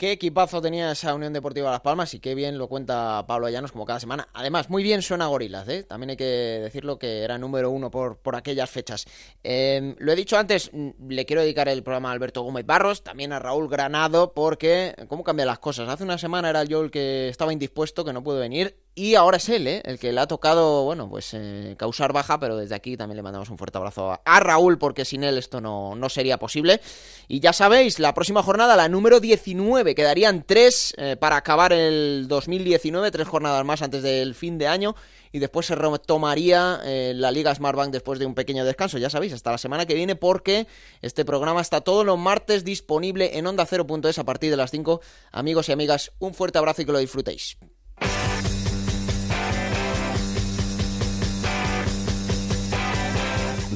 Qué equipazo tenía esa Unión Deportiva Las Palmas y qué bien lo cuenta Pablo Llanos como cada semana. Además, muy bien suena Gorilas, ¿eh? También hay que decirlo que era número uno por, por aquellas fechas. Em, lo he dicho antes, mm, le quiero dedicar el programa a Alberto Gómez Barros, también a Raúl Granado, porque ¿cómo cambian las cosas? Hace una semana era yo el que estaba indispuesto, que no pudo venir, y ahora es él, ¿eh? el que le ha tocado, bueno, pues eh, causar baja, pero desde aquí también le mandamos un fuerte abrazo a, Raúl, porque sin él esto no, no, sería posible. Y ya sabéis, la próxima jornada, la número 19, quedarían tres eh, para acabar el 2019, tres jornadas más antes del fin de año, y después se retomaría eh, la Liga Smartbank después de un pequeño descanso, ya sabéis, hasta la semana que viene, porque este programa está todos los martes disponible en onda 0.es a partir de las 5. Amigos y amigas, un fuerte abrazo y que lo disfrutéis.